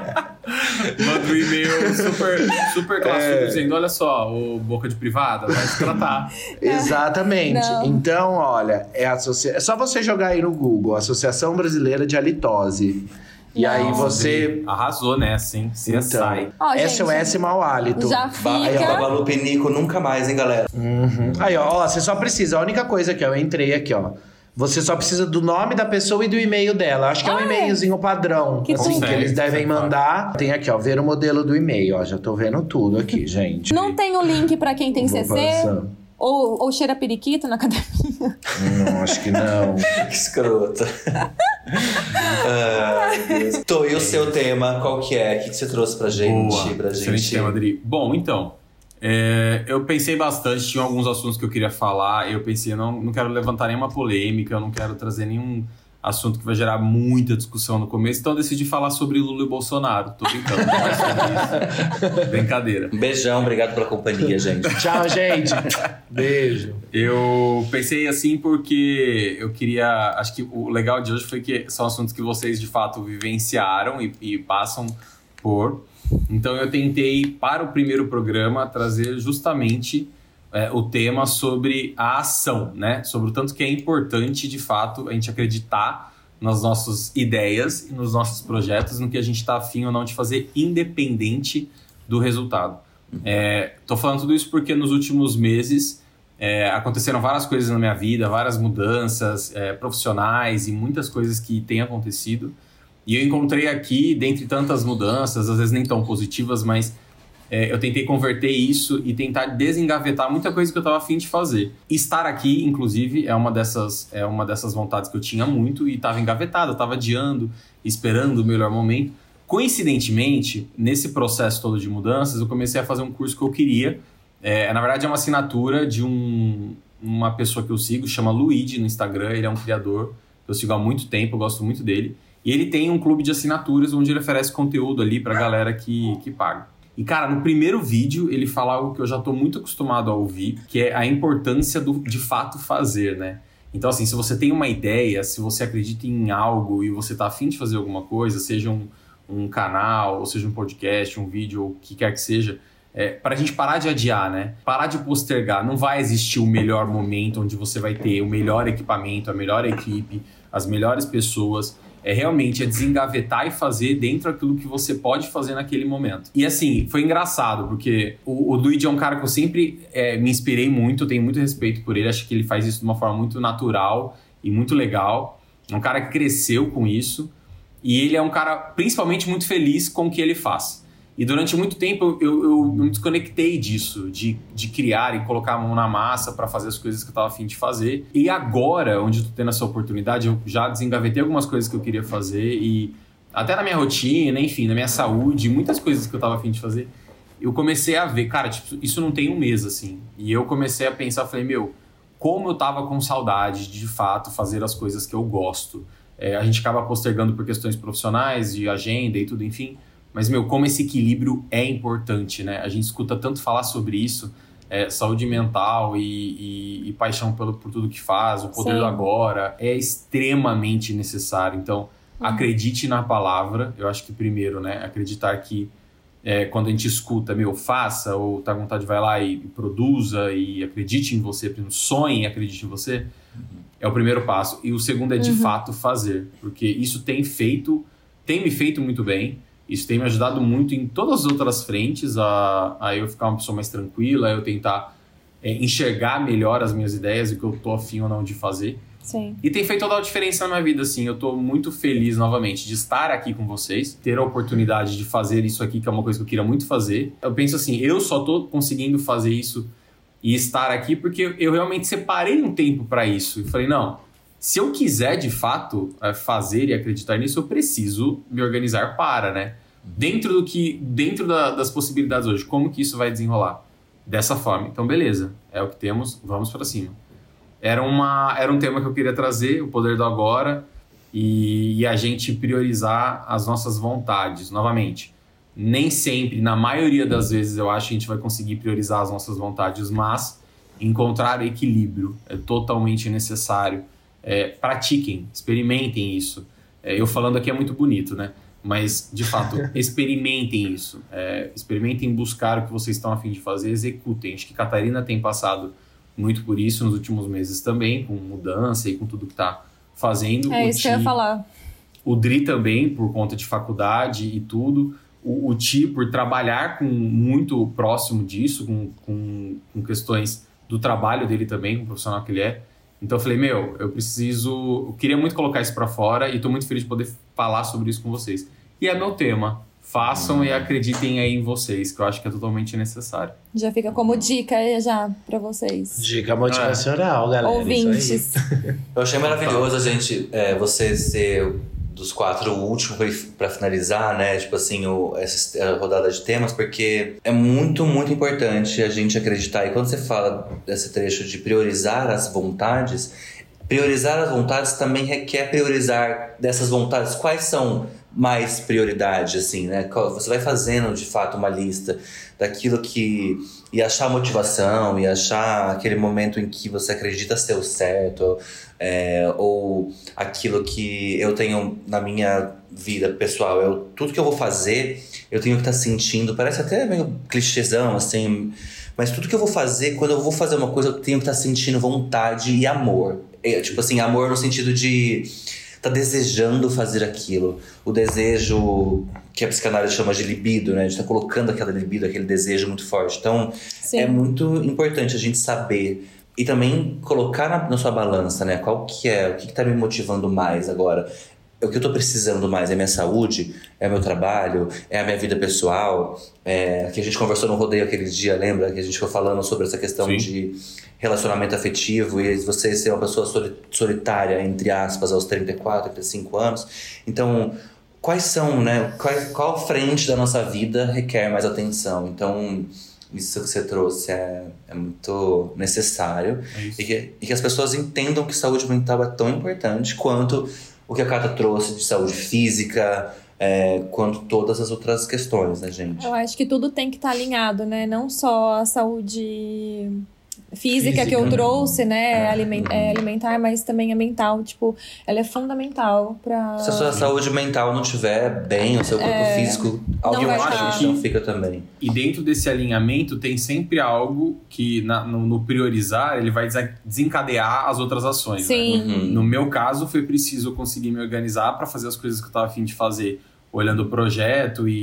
Manda um e-mail super, super clássico dizendo: olha só, o boca de privada, vai se tratar. Exatamente. Não. Então, olha, é, associa... é só você jogar aí no Google, Associação Brasileira de Halitose. E aí Nossa. você. Arrasou nessa, hein? Você Então, sai. Ó, gente, SOS mau hálito. Já Ba- Aí, ó, fica. Babalu Pinico nunca mais, hein, galera? Uhum. Aí, ó, ó, você só precisa. A única coisa aqui, ó, eu entrei aqui, ó. Você só precisa do nome da pessoa e do e-mail dela. Acho que é um Ah, é? e-mailzinho padrão. Que assim, que eles devem mandar. Tem aqui, ó, ver o modelo do e-mail, ó. Já tô vendo tudo aqui, gente. Não tem o link pra quem tem Vou CC? passar. Ou, ou cheira periquito na academia? Não, acho que não. Que escroto. Ai, Deus. Tô, e o seu tema, qual que é? O que que você trouxe pra gente? Boa, pra gente? tema, Adri. Bom, então, é, eu pensei bastante, tinha alguns assuntos que eu queria falar, eu pensei, eu não, não quero levantar nenhuma polêmica, eu não quero trazer nenhum assunto que vai gerar muita discussão no começo, então eu decidi falar sobre Lula e Bolsonaro. Tô brincando, não é sobre isso. Brincadeira. Um beijão, obrigado pela companhia, gente. Tchau, gente. Beijo. Eu pensei assim porque eu queria. Acho que o legal de hoje foi que são assuntos que vocês de fato vivenciaram e, e passam por. Então eu tentei, para o primeiro programa, trazer justamente é, o tema sobre a ação, né? Sobre o tanto que é importante, de fato, a gente acreditar nas nossas ideias e nos nossos projetos, no que a gente está afim ou não de fazer, independente do resultado. É, tô falando tudo isso porque nos últimos meses é, aconteceram várias coisas na minha vida, várias mudanças é, profissionais e muitas coisas que têm acontecido. E eu encontrei aqui, dentre tantas mudanças, às vezes nem tão positivas, mas é, eu tentei converter isso e tentar desengavetar muita coisa que eu estava afim de fazer. Estar aqui, inclusive, é uma dessas, é uma dessas vontades que eu tinha muito e estava engavetada, estava adiando, esperando o melhor momento. Coincidentemente, nesse processo todo de mudanças, eu comecei a fazer um curso que eu queria. É, na verdade, é uma assinatura de um, uma pessoa que eu sigo, chama Luigi no Instagram. Ele é um criador que eu sigo há muito tempo, eu gosto muito dele. E ele tem um clube de assinaturas onde ele oferece conteúdo ali pra galera que, que paga. E, cara, no primeiro vídeo ele fala algo que eu já tô muito acostumado a ouvir, que é a importância do de fato fazer, né? Então, assim, se você tem uma ideia, se você acredita em algo e você tá afim de fazer alguma coisa, seja um, um canal, ou seja um podcast, um vídeo, ou o que quer que seja, é, para a gente parar de adiar, né? Parar de postergar. Não vai existir o melhor momento onde você vai ter o melhor equipamento, a melhor equipe, as melhores pessoas. É realmente é desengavetar e fazer dentro daquilo que você pode fazer naquele momento. E assim, foi engraçado, porque o, o Luigi é um cara que eu sempre é, me inspirei muito, tenho muito respeito por ele, acho que ele faz isso de uma forma muito natural e muito legal. É um cara que cresceu com isso. E ele é um cara principalmente muito feliz com o que ele faz. E durante muito tempo eu, eu, me desconectei disso, de, de criar e colocar a mão na massa para fazer as coisas que eu estava afim de fazer. E agora, onde eu tô tendo essa oportunidade, eu já desengavetei algumas coisas que eu queria fazer e até na minha rotina, enfim, na minha saúde, muitas coisas que eu estava afim de fazer. Eu comecei a ver, cara, tipo, isso não tem um mês assim. E eu comecei a pensar, falei, meu, como eu tava com saudade de, de fato fazer as coisas que eu gosto. É, a gente acaba postergando por questões profissionais, de agenda e tudo, enfim. Mas, meu, como esse equilíbrio é importante, né? A gente escuta tanto falar sobre isso, é, saúde mental e, e, e, paixão pelo, por tudo que faz, o poder Sim. do agora, é extremamente necessário. Então, uhum. acredite na palavra. Eu acho que primeiro, né? Acreditar que é, quando a gente escuta, meu, faça, ou tá com vontade, vai lá e, e produza e acredite em você, sonhe e acredite em você, uhum. é o primeiro passo. E o segundo é de uhum. fato fazer, porque isso tem feito, tem me feito muito bem. Isso tem me ajudado muito em todas as outras frentes, a, a eu ficar uma pessoa mais tranquila, a eu tentar é, enxergar melhor as minhas ideias e o que eu tô afim ou não de fazer. Sim. E tem feito toda a diferença na minha vida, assim. Eu tô muito feliz novamente de estar aqui com vocês, ter a oportunidade de fazer isso aqui, que é uma coisa que eu queria muito fazer. Eu penso assim, eu só tô conseguindo fazer isso e estar aqui porque eu realmente separei um tempo para isso. E falei, não, se eu quiser de fato é, fazer e acreditar nisso, eu preciso me organizar para, né? Dentro do que, dentro da, das possibilidades hoje, como que isso vai desenrolar? Dessa forma. Então, beleza, é o que temos, vamos para cima. Era, uma, era um tema que eu queria trazer, o poder do agora, e, e a gente priorizar as nossas vontades. Novamente, nem sempre, na maioria das vezes, eu acho que a gente vai conseguir priorizar as nossas vontades, mas encontrar equilíbrio é totalmente necessário é, pratiquem, experimentem isso. É, eu falando aqui é muito bonito, né? Mas, de fato, experimentem isso. É, experimentem buscar o que vocês estão a fim de fazer, executem. Acho que Catarina tem passado muito por isso nos últimos meses também, com mudança e com tudo que está fazendo. É o isso Ti, que eu ia falar. O Dri também, por conta de faculdade e tudo. O, o Ti, por trabalhar com muito próximo disso, com, com, com questões do trabalho dele também, com o profissional que ele é. Então eu falei, meu, eu preciso. Eu queria muito colocar isso para fora e tô muito feliz de poder falar sobre isso com vocês. E é meu tema. Façam e acreditem aí em vocês, que eu acho que é totalmente necessário. Já fica como dica aí já para vocês. Dica motivacional, é. galera. Ouvintes. Eu achei maravilhoso a gente, é, você ser dos quatro, o último para finalizar, né? Tipo assim, o, essa rodada de temas, porque é muito, muito importante a gente acreditar. E quando você fala desse trecho de priorizar as vontades, priorizar as vontades também requer priorizar dessas vontades quais são mais prioridade, assim, né? Você vai fazendo de fato uma lista daquilo que. e achar motivação, e achar aquele momento em que você acredita ser o certo, é, ou aquilo que eu tenho na minha vida pessoal. Eu, tudo que eu vou fazer, eu tenho que estar tá sentindo, parece até meio clichêzão, assim, mas tudo que eu vou fazer, quando eu vou fazer uma coisa, eu tenho que estar tá sentindo vontade e amor. É, tipo assim, amor no sentido de tá desejando fazer aquilo. O desejo que a psicanálise chama de libido, né? A gente tá colocando aquela libido, aquele desejo muito forte. Então, Sim. é muito importante a gente saber e também colocar na, na, sua balança, né? Qual que é, o que, que tá me motivando mais agora? o que eu estou precisando mais é minha saúde, é meu trabalho, é a minha vida pessoal. É, que a gente conversou no rodeio aquele dia, lembra? Que a gente foi falando sobre essa questão Sim. de relacionamento afetivo e você ser uma pessoa solitária, entre aspas, aos 34, 35 anos. Então, quais são, né? Qual, qual frente da nossa vida requer mais atenção? Então, isso que você trouxe é, é muito necessário. É e, que, e que as pessoas entendam que saúde mental é tão importante quanto o que a Cata trouxe de saúde física, é, quanto todas as outras questões, né, gente? Eu acho que tudo tem que estar tá alinhado, né? Não só a saúde física, que eu Física. trouxe, né? alimen- é, alimentar, mas também é mental. Tipo, ela é fundamental pra. Se a sua saúde mental não estiver bem, o seu corpo físico É. Não vai automaticamente tá. não fica também. E dentro desse alinhamento tem sempre algo que na- no, no priorizar ele vai desencadear as outras ações. né? Sim. Uhum. No meu caso, foi preciso eu conseguir me organizar para fazer as coisas que eu estava afim de fazer, olhando o projeto e,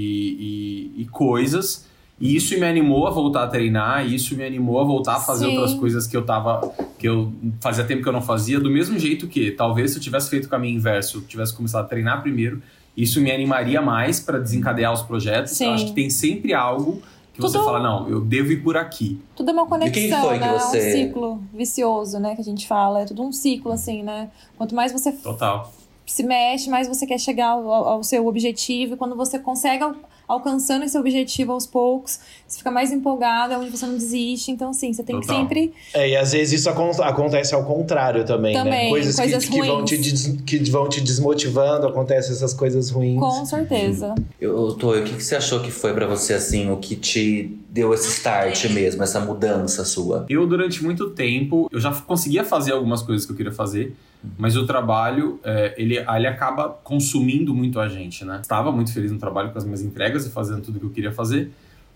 e- e coisas. E isso me animou a voltar a treinar, e isso me animou a voltar a fazer Sim. outras coisas que eu tava. que eu fazia tempo que eu não fazia, do mesmo jeito que talvez se eu tivesse feito o caminho inverso, eu tivesse começado a treinar primeiro, isso me animaria mais para desencadear os projetos. Sim. Eu acho que tem sempre algo que você Tudo- fala, não, eu devo ir por aqui. Tudo é uma E quem conexão, foi que né? É você- um ciclo vicioso, né? Que a gente fala. É tudo um ciclo, assim, né? Quanto mais você Total. se mexe, mais você quer chegar ao, ao seu objetivo. E quando você consegue alcançando esse objetivo aos poucos, você fica mais empolgado, é onde você não desiste. Então, assim, você tem que Total. sempre. É, e às vezes isso acon- acontece ao contrário também, né? Também, Coisas, que- coisas que, vão ruins. te que vão te desmotivando, acontecem essas coisas ruins. Com certeza. Eu, Toy, o que, que você achou que foi pra você, assim, o que te deu esse start mesmo, essa mudança sua? Eu, durante muito tempo, eu já conseguia fazer algumas coisas que eu queria fazer, mas o trabalho, é, ele, ele acaba consumindo muito a gente, né? Estava muito feliz no trabalho com as minhas entregas e fazendo tudo que eu queria fazer,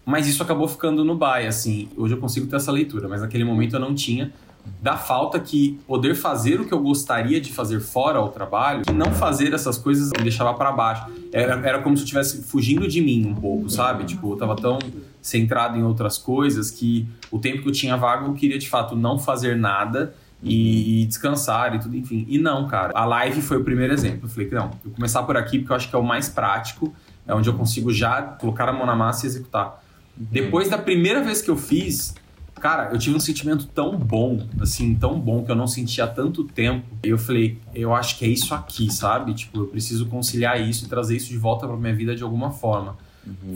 mas isso acabou ficando no bai, assim. Hoje eu consigo ter essa leitura, mas naquele momento eu não tinha. Da falta que poder fazer o que eu gostaria de fazer fora ao trabalho, e não fazer essas coisas me deixava para baixo. Era, era como se eu estivesse fugindo de mim um pouco, sabe? Tipo, eu tava tão centrado em outras coisas que o tempo que eu tinha vago eu queria de fato não fazer nada e, e descansar e tudo, enfim. E não, cara. A live foi o primeiro exemplo. Eu falei que não, eu vou começar por aqui porque eu acho que é o mais prático, é onde eu consigo já colocar a mão na massa e executar. Depois da primeira vez que eu fiz, cara, eu tive um sentimento tão bom, assim, tão bom que eu não sentia há tanto tempo. E eu falei, eu acho que é isso aqui, sabe? Tipo, eu preciso conciliar isso e trazer isso de volta pra minha vida de alguma forma.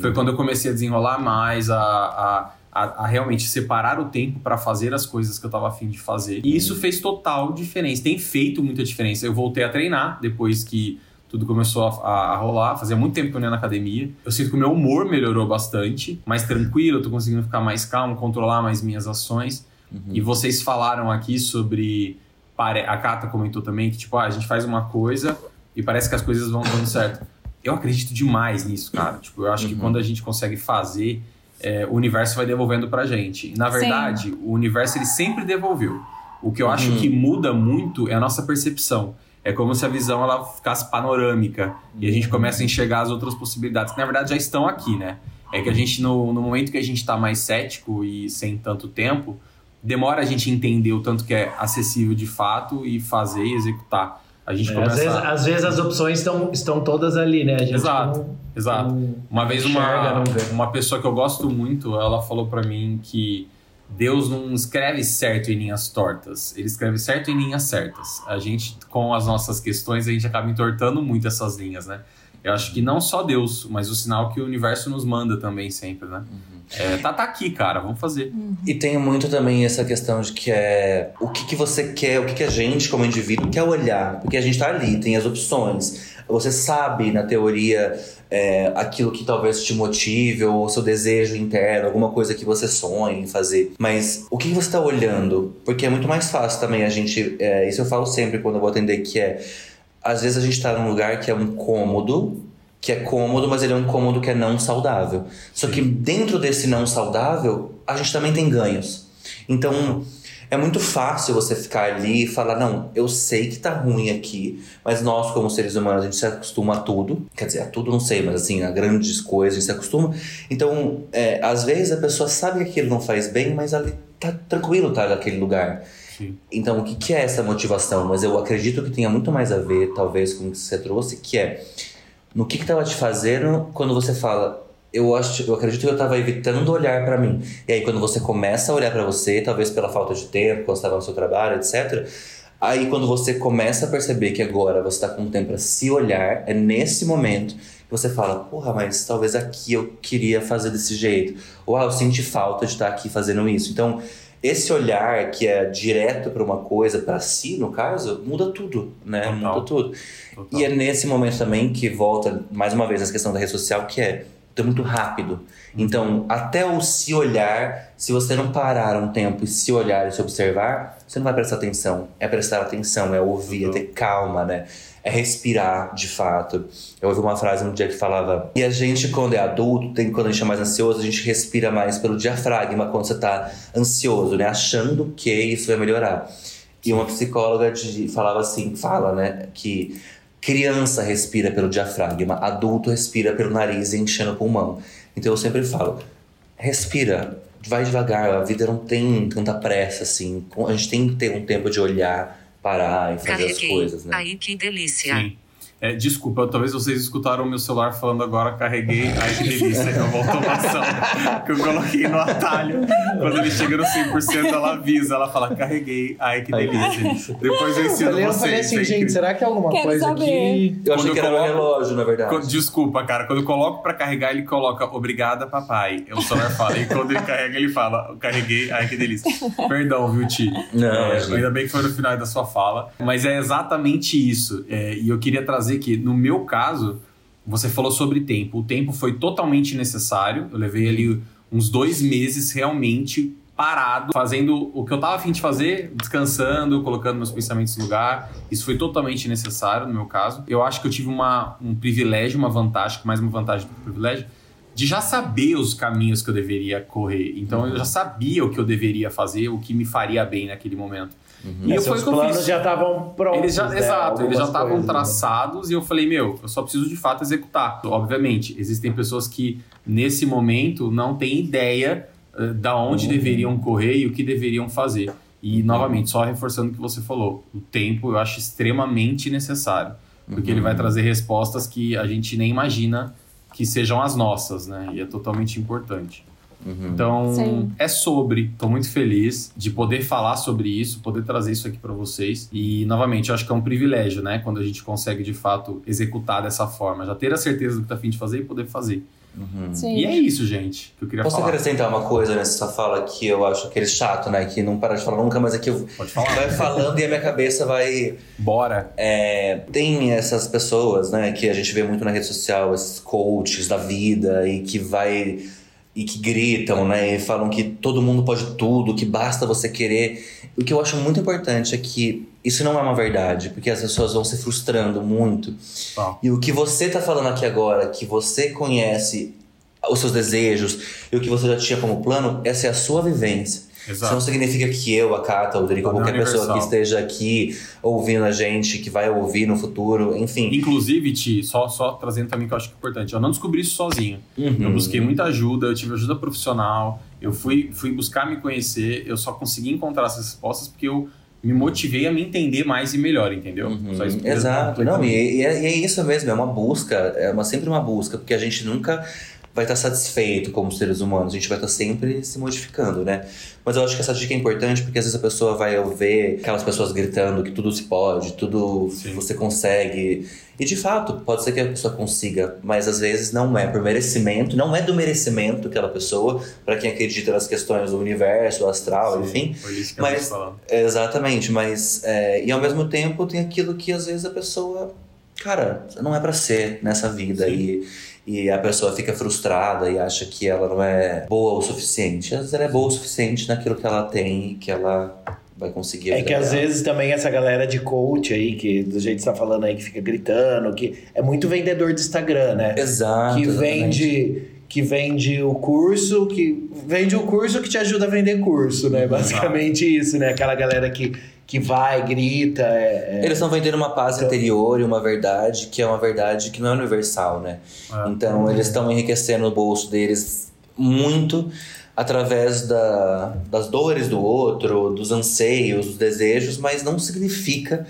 Foi quando eu comecei a desenrolar mais, a, a, a, a realmente separar o tempo para fazer as coisas que eu tava afim de fazer. E isso fez total diferença, tem feito muita diferença. Eu voltei a treinar depois que tudo começou a, a- rolar. Fazia muito tempo que eu não ia na academia. Eu sinto que o meu humor melhorou bastante, mais tranquilo, eu tô conseguindo ficar mais calmo, controlar mais minhas ações. E vocês falaram aqui sobre. A Kata comentou também que, tipo, ah, a gente faz uma coisa e parece que as coisas vão dando certo. Eu acredito demais nisso, cara. Tipo, eu acho que quando a gente consegue fazer, é, o universo vai devolvendo pra gente. E, na Sim. verdade, o universo ele sempre devolveu. O que eu acho que muda muito é a nossa percepção. É como se a visão ela ficasse panorâmica e a gente começa a enxergar as outras possibilidades, que na verdade já estão aqui, né? É que a gente, no, no momento que a gente tá mais cético e sem tanto tempo, demora a gente entender o tanto que é acessível de fato e fazer e executar. A gente É, começa às, vezes, às vezes as opções estão, estão todas ali, né? Exato, não- exato. não Uma vez uma, uma pessoa que eu gosto muito, ela falou pra mim que Deus não escreve certo em linhas tortas, ele escreve certo em linhas certas. A gente, com as nossas questões, a gente acaba entortando muito essas linhas, né? Eu acho que não só Deus, mas o sinal que o universo nos manda também sempre, né? É, tá, tá aqui, cara, vamos fazer. E tem muito também essa questão de que é o que, que você quer, o que, que a gente, como indivíduo, quer olhar. Porque a gente tá ali, tem as opções. Você sabe, na teoria, é, aquilo que talvez te motive, ou o seu desejo interno, alguma coisa que você sonha em fazer. Mas o que, você tá olhando? Porque é muito mais fácil também a gente. é, isso eu falo sempre quando eu vou atender, que é. Às vezes a gente tá num lugar que é um cômodo, que é cômodo, mas ele é um cômodo que é não saudável. Só que dentro desse não saudável, a gente também tem ganhos. Então, é muito fácil você ficar ali e falar: não, eu sei que tá ruim aqui, mas nós, como seres humanos, a gente se acostuma a tudo. Quer dizer, a tudo não sei, mas assim, a grandes coisas a gente se acostuma. Então, é, às vezes a pessoa sabe que aquilo não faz bem, mas ali tá tranquilo tá naquele lugar. Sim. Então, o que, que é essa motivação? Mas eu acredito que tenha muito mais a ver, talvez, com o que você trouxe, que é no que estava te fazendo quando você fala. Eu, acho, eu acredito que eu estava evitando olhar para mim. E aí, quando você começa a olhar para você, talvez pela falta de tempo, quando estava no seu trabalho, etc. Aí, quando você começa a perceber que agora você está com tempo para se olhar, é nesse momento que você fala: Porra, mas talvez aqui eu queria fazer desse jeito. Ou ah, eu senti falta de estar aqui fazendo isso. Então, esse olhar que é direto para uma coisa, para si, no caso, muda tudo, né? Total. Muda tudo. Total. E é nesse momento também que volta, mais uma vez, essa questão da rede social, que é é muito rápido. Então, até o se olhar, se você não parar um tempo e se olhar e se observar, você não vai prestar atenção. É prestar atenção, é ouvir, é ter calma, né? É respirar, de fato. Eu ouvi uma frase um dia que falava: e a gente, quando é adulto, tem, quando a gente é mais ansioso, a gente respira mais pelo diafragma quando você tá ansioso, né? Achando que isso vai melhorar. E uma psicóloga de, falava assim: fala, né? Que criança respira pelo diafragma, adulto respira pelo nariz enchendo o pulmão. Então eu sempre falo: respira, vai devagar, a vida não tem tanta pressa assim. A gente tem que ter um tempo de olhar, parar e fazer Carreguei. as coisas, né? Aí que delícia. Sim. É, desculpa, talvez vocês escutaram o meu celular falando agora, carreguei, ai que delícia, é uma automação que eu coloquei no atalho. Quando ele chega no 100%, ela avisa, ela fala, carreguei, ai que delícia. Depois eu ensino Eu vocês. falei assim, é gente, será que é alguma Quero coisa saber. aqui? Eu achei Quando que era eu meu coloco- relógio, na verdade. Quando- Desculpa, cara, quando eu coloco pra carregar, ele coloca obrigada, papai. O celular fala. E quando ele carrega, ele fala, carreguei, ai que delícia. Perdão, viu, Ti? Não, É, ainda bem que foi no final da sua fala. Mas é exatamente isso. É, e eu queria trazer que, no meu caso, você falou sobre tempo. O tempo foi totalmente necessário. Eu levei ali uns dois meses realmente parado, fazendo o que eu tava afim de fazer, descansando, colocando meus pensamentos no lugar. Isso foi totalmente necessário no meu caso. Eu acho que eu tive uma, um privilégio, uma vantagem, mais uma vantagem do que um privilégio, de já saber os caminhos que eu deveria correr. Então eu já sabia o que eu deveria fazer, o que me faria bem naquele momento. E E foi seus o que eu planos já estavam prontos. Eles já, né? exato, eles já estavam né? traçados e eu falei, meu, eu só preciso de fato executar. Obviamente, existem pessoas que nesse momento não têm ideia eh, da onde Uhum. deveriam correr e o que deveriam fazer. E novamente, só reforçando o que você falou, o tempo eu acho extremamente necessário, porque ele vai trazer respostas que a gente nem imagina que sejam as nossas, né? E é totalmente importante. Então, Sim. é sobre. Tô muito feliz de poder falar sobre isso, poder trazer isso aqui para vocês. E, novamente, eu acho que é um privilégio, né? Quando a gente consegue, de fato, executar dessa forma. Já ter a certeza do que tá afim de fazer e poder fazer. Sim. E é isso, gente, que eu queria Posso falar. acrescentar uma coisa nessa fala que eu acho aquele chato, né? Que não para de falar nunca, mas é que eu Pode falar. vai falando e a minha cabeça vai. Bora. É, tem essas pessoas, né, que a gente vê muito na rede social, esses coaches da vida e que vai e que gritam, né, e falam que todo mundo pode tudo, que basta você querer. O que eu acho muito importante é que isso não é uma verdade, porque as pessoas vão se frustrando muito. Tá. E o que você tá falando aqui agora, que você conhece os seus desejos e o que você já tinha como plano, essa é a sua vivência. Isso não Exato. significa que eu, a Cata, o ou Não é qualquer pessoa que universal. esteja aqui ouvindo a gente, que vai ouvir no futuro, enfim. Inclusive, Ti, só, só trazendo também que eu acho que é importante. Eu não descobri isso sozinho. Eu Uhum. busquei muita ajuda, eu tive ajuda profissional, eu fui, fui buscar me conhecer, eu só consegui encontrar essas respostas porque eu me motivei a me entender mais e melhor, entendeu? Uhum, Só isso que eu Exato, não, e, e é, e é isso mesmo, é uma busca, é uma, sempre uma busca, porque a gente nunca vai estar satisfeito como seres humanos, a gente vai estar sempre se modificando, né? Mas eu acho que essa dica é importante porque às vezes a pessoa vai ver aquelas pessoas gritando que tudo se pode, tudo Sim. você consegue. E de fato, pode ser que a pessoa consiga, mas às vezes não é por merecimento, não é do merecimento aquela pessoa, para quem acredita nas questões do universo, do astral, Sim, enfim. Foi isso que mas-. Exatamente, mas é, e ao mesmo tempo tem aquilo que às vezes a pessoa, cara, não é pra ser nessa vida Sim. e, e a pessoa fica frustrada e acha que ela não é boa o suficiente. Às vezes ela é boa o suficiente naquilo que ela tem e que ela vai conseguir. É que às vezes também essa galera de coach aí, que do jeito que você tá falando aí, que fica gritando, que é muito vendedor do Instagram, né? Exato. que exatamente. vende que vende o curso, que vende o curso que te ajuda a vender curso, né? Basicamente isso, né? Aquela galera que, que vai, grita, é, é- Eles estão vendendo uma paz interior e uma verdade que é uma verdade que não é universal, né? É. Então eles estão enriquecendo o bolso deles muito através da, das dores do outro, dos anseios, dos desejos, mas não significa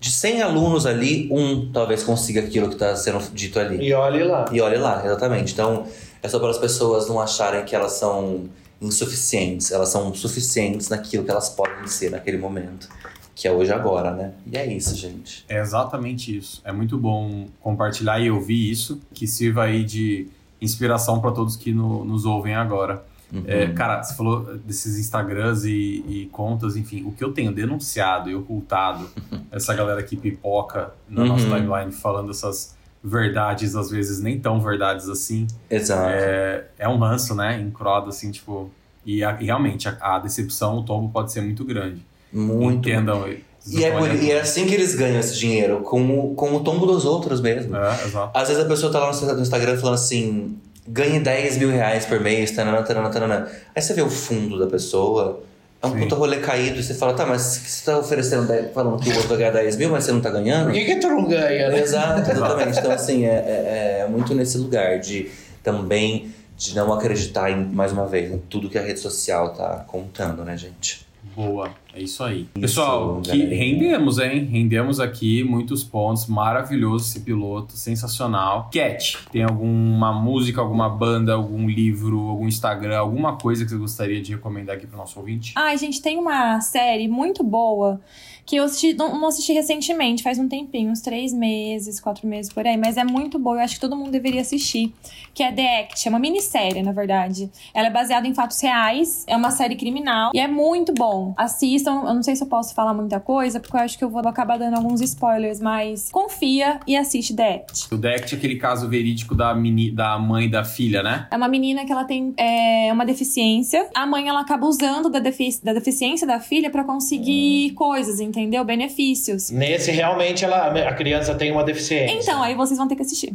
de 100 alunos ali, um talvez consiga aquilo que está sendo dito ali. E olhe lá. E olhe lá, exatamente. Então é só para as pessoas não acharem que elas são insuficientes, elas são suficientes naquilo que elas podem ser naquele momento. Que é hoje agora, né? E é isso, gente. É exatamente isso. É muito bom compartilhar e ouvir isso, que sirva aí de inspiração para todos que no- nos ouvem agora. Uhum. É, cara, você falou desses Instagrams e, e contas, enfim, o que eu tenho denunciado e ocultado, essa galera que pipoca na nossa Uhum. timeline falando essas verdades, às vezes nem tão verdades assim. Exato. É, é um ranço, né? Em croda, assim, tipo. E, a- e realmente, a, a decepção, o tombo pode ser muito grande. Muito. Entendam. E é, por- e é assim que eles ganham esse dinheiro, com o, com o tombo dos outros mesmo. É, exato. Às vezes a pessoa tá lá no Instagram falando assim: ganhe 10 mil reais por mês, tanana, tanana, tanana. Aí você vê o fundo da pessoa, é um Sim. puta rolê caído, e você fala: tá, mas você tá oferecendo, 10 falando que o outro vai ganhar 10 mil, mas você não tá ganhando? Por que, que tu não ganha, né? Exato, exatamente. Então, assim, é, é, é muito nesse lugar de também de não acreditar em, mais uma vez, em tudo que a rede social tá contando, né, gente? Boa, é isso aí. Pessoal, que rendemos, hein? Rendemos aqui muitos pontos. Maravilhoso esse piloto, sensacional. Cat, tem alguma música, alguma banda, algum livro, algum Instagram, alguma coisa que você gostaria de recomendar aqui pro nosso ouvinte? Ai, gente, tem uma série muito boa que eu assisti, não, não assisti recentemente, faz um tempinho, uns três meses, quatro meses por aí, mas é muito boa, eu acho que todo mundo deveria assistir. Que é The Act, é uma minissérie, na verdade. Ela é baseada em fatos reais, é uma série criminal e é muito bom. Assistam, eu não sei se eu posso falar muita coisa, porque eu acho que eu vou acabar dando alguns spoilers, mas confia e assiste The Act. O Dect é aquele caso verídico da, meni, da mãe da filha, né? É uma menina que ela tem é, uma deficiência. A mãe ela acaba usando da, defi da deficiência da filha pra conseguir coisas, entendeu? Benefícios. Nesse, realmente, ela, a criança tem uma deficiência. Então, aí vocês vão ter que assistir.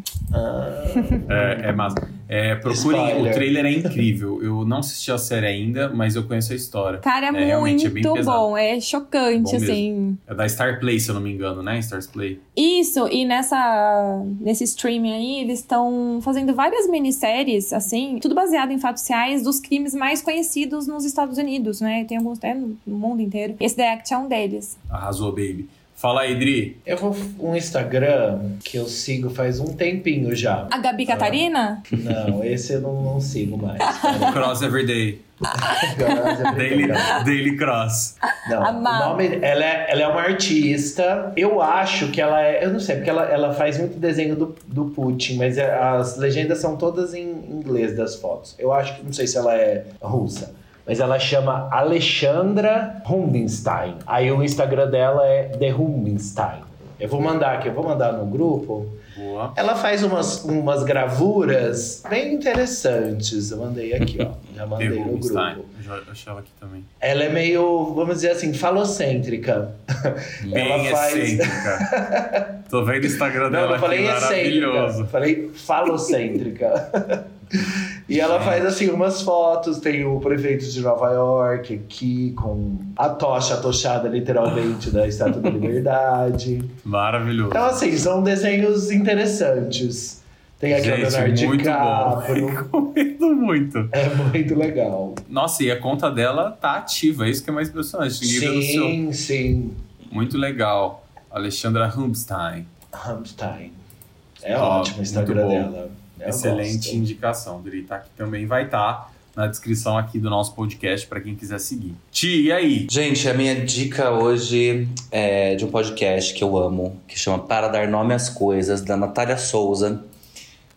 É, é massa. É, procurem, Spoiler. o trailer é incrível. Eu não assisti a série ainda, mas eu conheço a história. Cara, é, É, é muito pesado. bom. É chocante, Bom mesmo. assim. É da Star Play, se eu não me engano, né? Stars Play. Isso, e nessa nesse streaming aí, eles estão fazendo várias minisséries, assim, tudo baseado em fatos reais dos crimes mais conhecidos nos Estados Unidos, né? Tem alguns até no no mundo inteiro. Esse The Act é um deles. Arrasou, baby. Fala aí, Dri. Eu vou um Instagram que eu sigo faz um tempinho já. A Gabi Catarina? Não, esse eu não, não sigo mais. Cross Everyday. Daily, Daily Cross. Não, o nome, ela, é, ela é uma artista. Eu acho que ela é. Eu não sei, porque ela, ela faz muito desenho do, do Putin, mas é- as legendas são todas em inglês das fotos. Eu acho que não sei se ela é russa. Mas ela chama Alexandra Rubinstein. Aí o Instagram dela é The Rubinstein. Eu vou mandar aqui, eu vou mandar no grupo. Boa. Ela faz umas, umas gravuras bem interessantes. Eu mandei aqui, ó. Já mandei no grupo. Eu já achei ela aqui também. Ela é meio, vamos dizer assim, falocêntrica. Bem Ela faz- excêntrica. Tô vendo o Instagram dela não falei aqui, maravilhoso. excêntrica. Falei falocêntrica. e ela faz assim umas fotos, tem o prefeito de Nova York aqui com a tocha atochada literalmente da Estátua da Liberdade. Maravilhoso. Então assim, são desenhos interessantes. Tem aqui o Gente, Leonardo muito bom. DiCaprio. Recomendo muito. É muito legal. Nossa, e a conta dela tá ativa, é isso que é mais impressionante. Sim, sim. Muito legal. Alexandra Rubinstein. Hamstein. É Ó, ótimo o Instagram bom. dela. Eu Excelente gosto. indicação. Dri tá aqui também vai estar na descrição aqui do nosso podcast para quem quiser seguir. Ti, e aí? Gente, a minha dica hoje é de um podcast que eu amo, que chama Para Dar Nome às Coisas, da Natália Souza.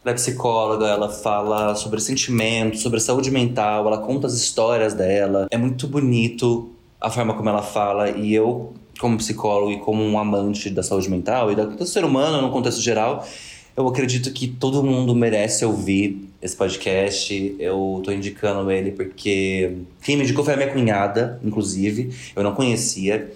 Ela é psicóloga, ela fala sobre sentimentos, sobre saúde mental, ela conta as histórias dela. É muito bonito a forma como ela fala e eu, como psicólogo e como um amante da saúde mental e do ser humano no contexto geral, eu acredito que todo mundo merece ouvir esse podcast. Eu tô indicando ele porque quem me indicou foi a minha cunhada, inclusive. Eu não conhecia.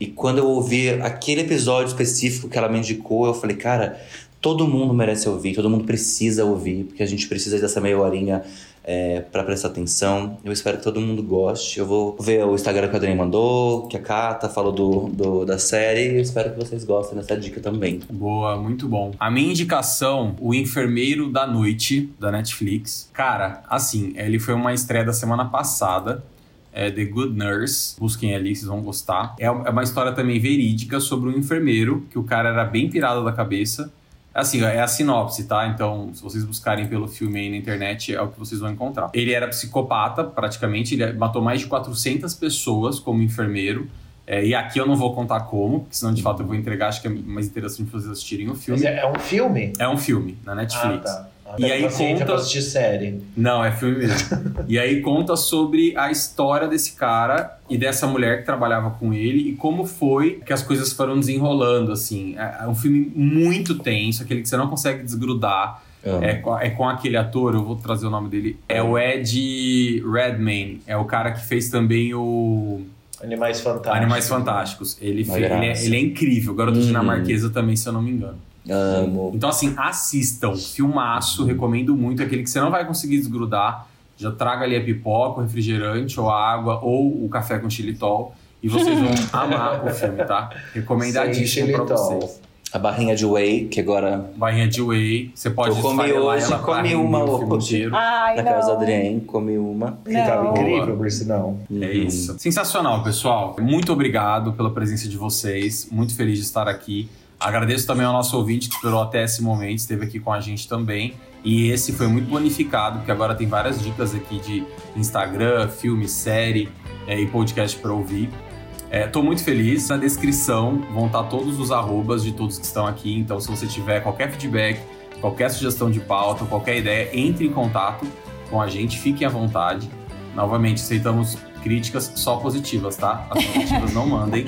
E quando eu ouvi aquele episódio específico que ela me indicou, eu falei, cara, todo mundo merece ouvir, todo mundo precisa ouvir, porque a gente precisa dessa meia horinha é, para prestar atenção. Eu espero que todo mundo goste. Eu vou ver o Instagram que a Adriane mandou, que a Kata falou do, do- da série. Eu espero que vocês gostem dessa dica também. Boa, muito bom. A minha indicação, O Enfermeiro da Noite, da Netflix. Cara, assim, ele foi uma estreia da semana passada. É The Good Nurse. Busquem ali, vocês vão gostar. É é uma história também verídica sobre um enfermeiro, que o cara era bem pirado da cabeça. Assim, é a sinopse, tá? Então, se vocês buscarem pelo filme aí na internet, é o que vocês vão encontrar. Ele era psicopata, praticamente. Ele matou mais de 400 pessoas como enfermeiro. É, e aqui eu não vou contar como, porque senão de fato eu vou entregar. Acho que é mais interessante vocês assistirem o filme. Mas é, é um filme? É um filme na Netflix. Ah, tá. E aí conta. pra assistir série. Não, é filme mesmo. e aí conta sobre a história desse cara e dessa mulher que trabalhava com ele e como foi que as coisas foram desenrolando, assim. É é um filme muito tenso, aquele que você não consegue desgrudar. É, com- é com aquele ator, eu vou trazer o nome dele. É o Ed Redmayne. É o cara que fez também o Animais Fantásticos. Animais Fantásticos. Ele, Uma fe- ele, é, ele é incrível. Garota Uhum. dinamarquesa também, se eu não me engano. Amo. Então, assim, assistam. Filmaço, recomendo muito. Aquele que você não vai conseguir desgrudar. Já traga ali a pipoca, o refrigerante, ou a água, ou o café com xilitol. E vocês vão amar o filme, tá? Recomendadíssimo pra vocês. A barrinha de whey, que agora Barrinha de whey. Você pode Eu comi hoje, ela comi uma hoje. Ai, na casa da não. Adriane, comi uma. Que tava Não. incrível, por sinal. É isso. Sensacional, pessoal. Muito obrigado pela presença de vocês. Muito feliz de estar aqui. Agradeço também ao nosso ouvinte que esperou até esse momento, esteve aqui com a gente também. E esse foi muito bonificado, porque agora tem várias dicas aqui de Instagram, filme, série é, e podcast para ouvir. Estou muito feliz. Na descrição vão estar todos os arrobas de todos que estão aqui. Então, se você tiver qualquer feedback, qualquer sugestão de pauta, qualquer ideia, entre em contato com a gente. Fiquem à vontade. Novamente, aceitamos críticas só positivas, tá? As negativas não mandem.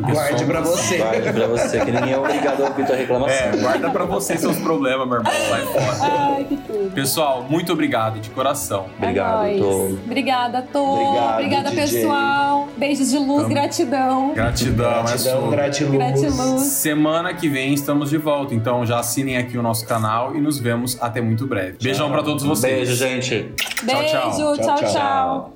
Guarde somos- pra você. Guarde pra você, que ninguém é obrigado a ouvir tua reclamação. É, guarda pra você seus problemas, meu irmão. Sai fora. Ai, que tudo. Pessoal, muito obrigado de coração. Obrigado, é. Tô. Obrigada, Tô. Obrigado, Obrigada, DJ. pessoal. Beijos de luz, Tamo- gratidão. Gratidão, é Gratidão, sua. gratiluz. Gratiluz. Semana que vem estamos de volta, então já assinem aqui o nosso canal e nos vemos até muito breve. Beijão pra todos vocês. Beijo, gente. Beijo, tchau. tchau. Tchau, tchau. tchau.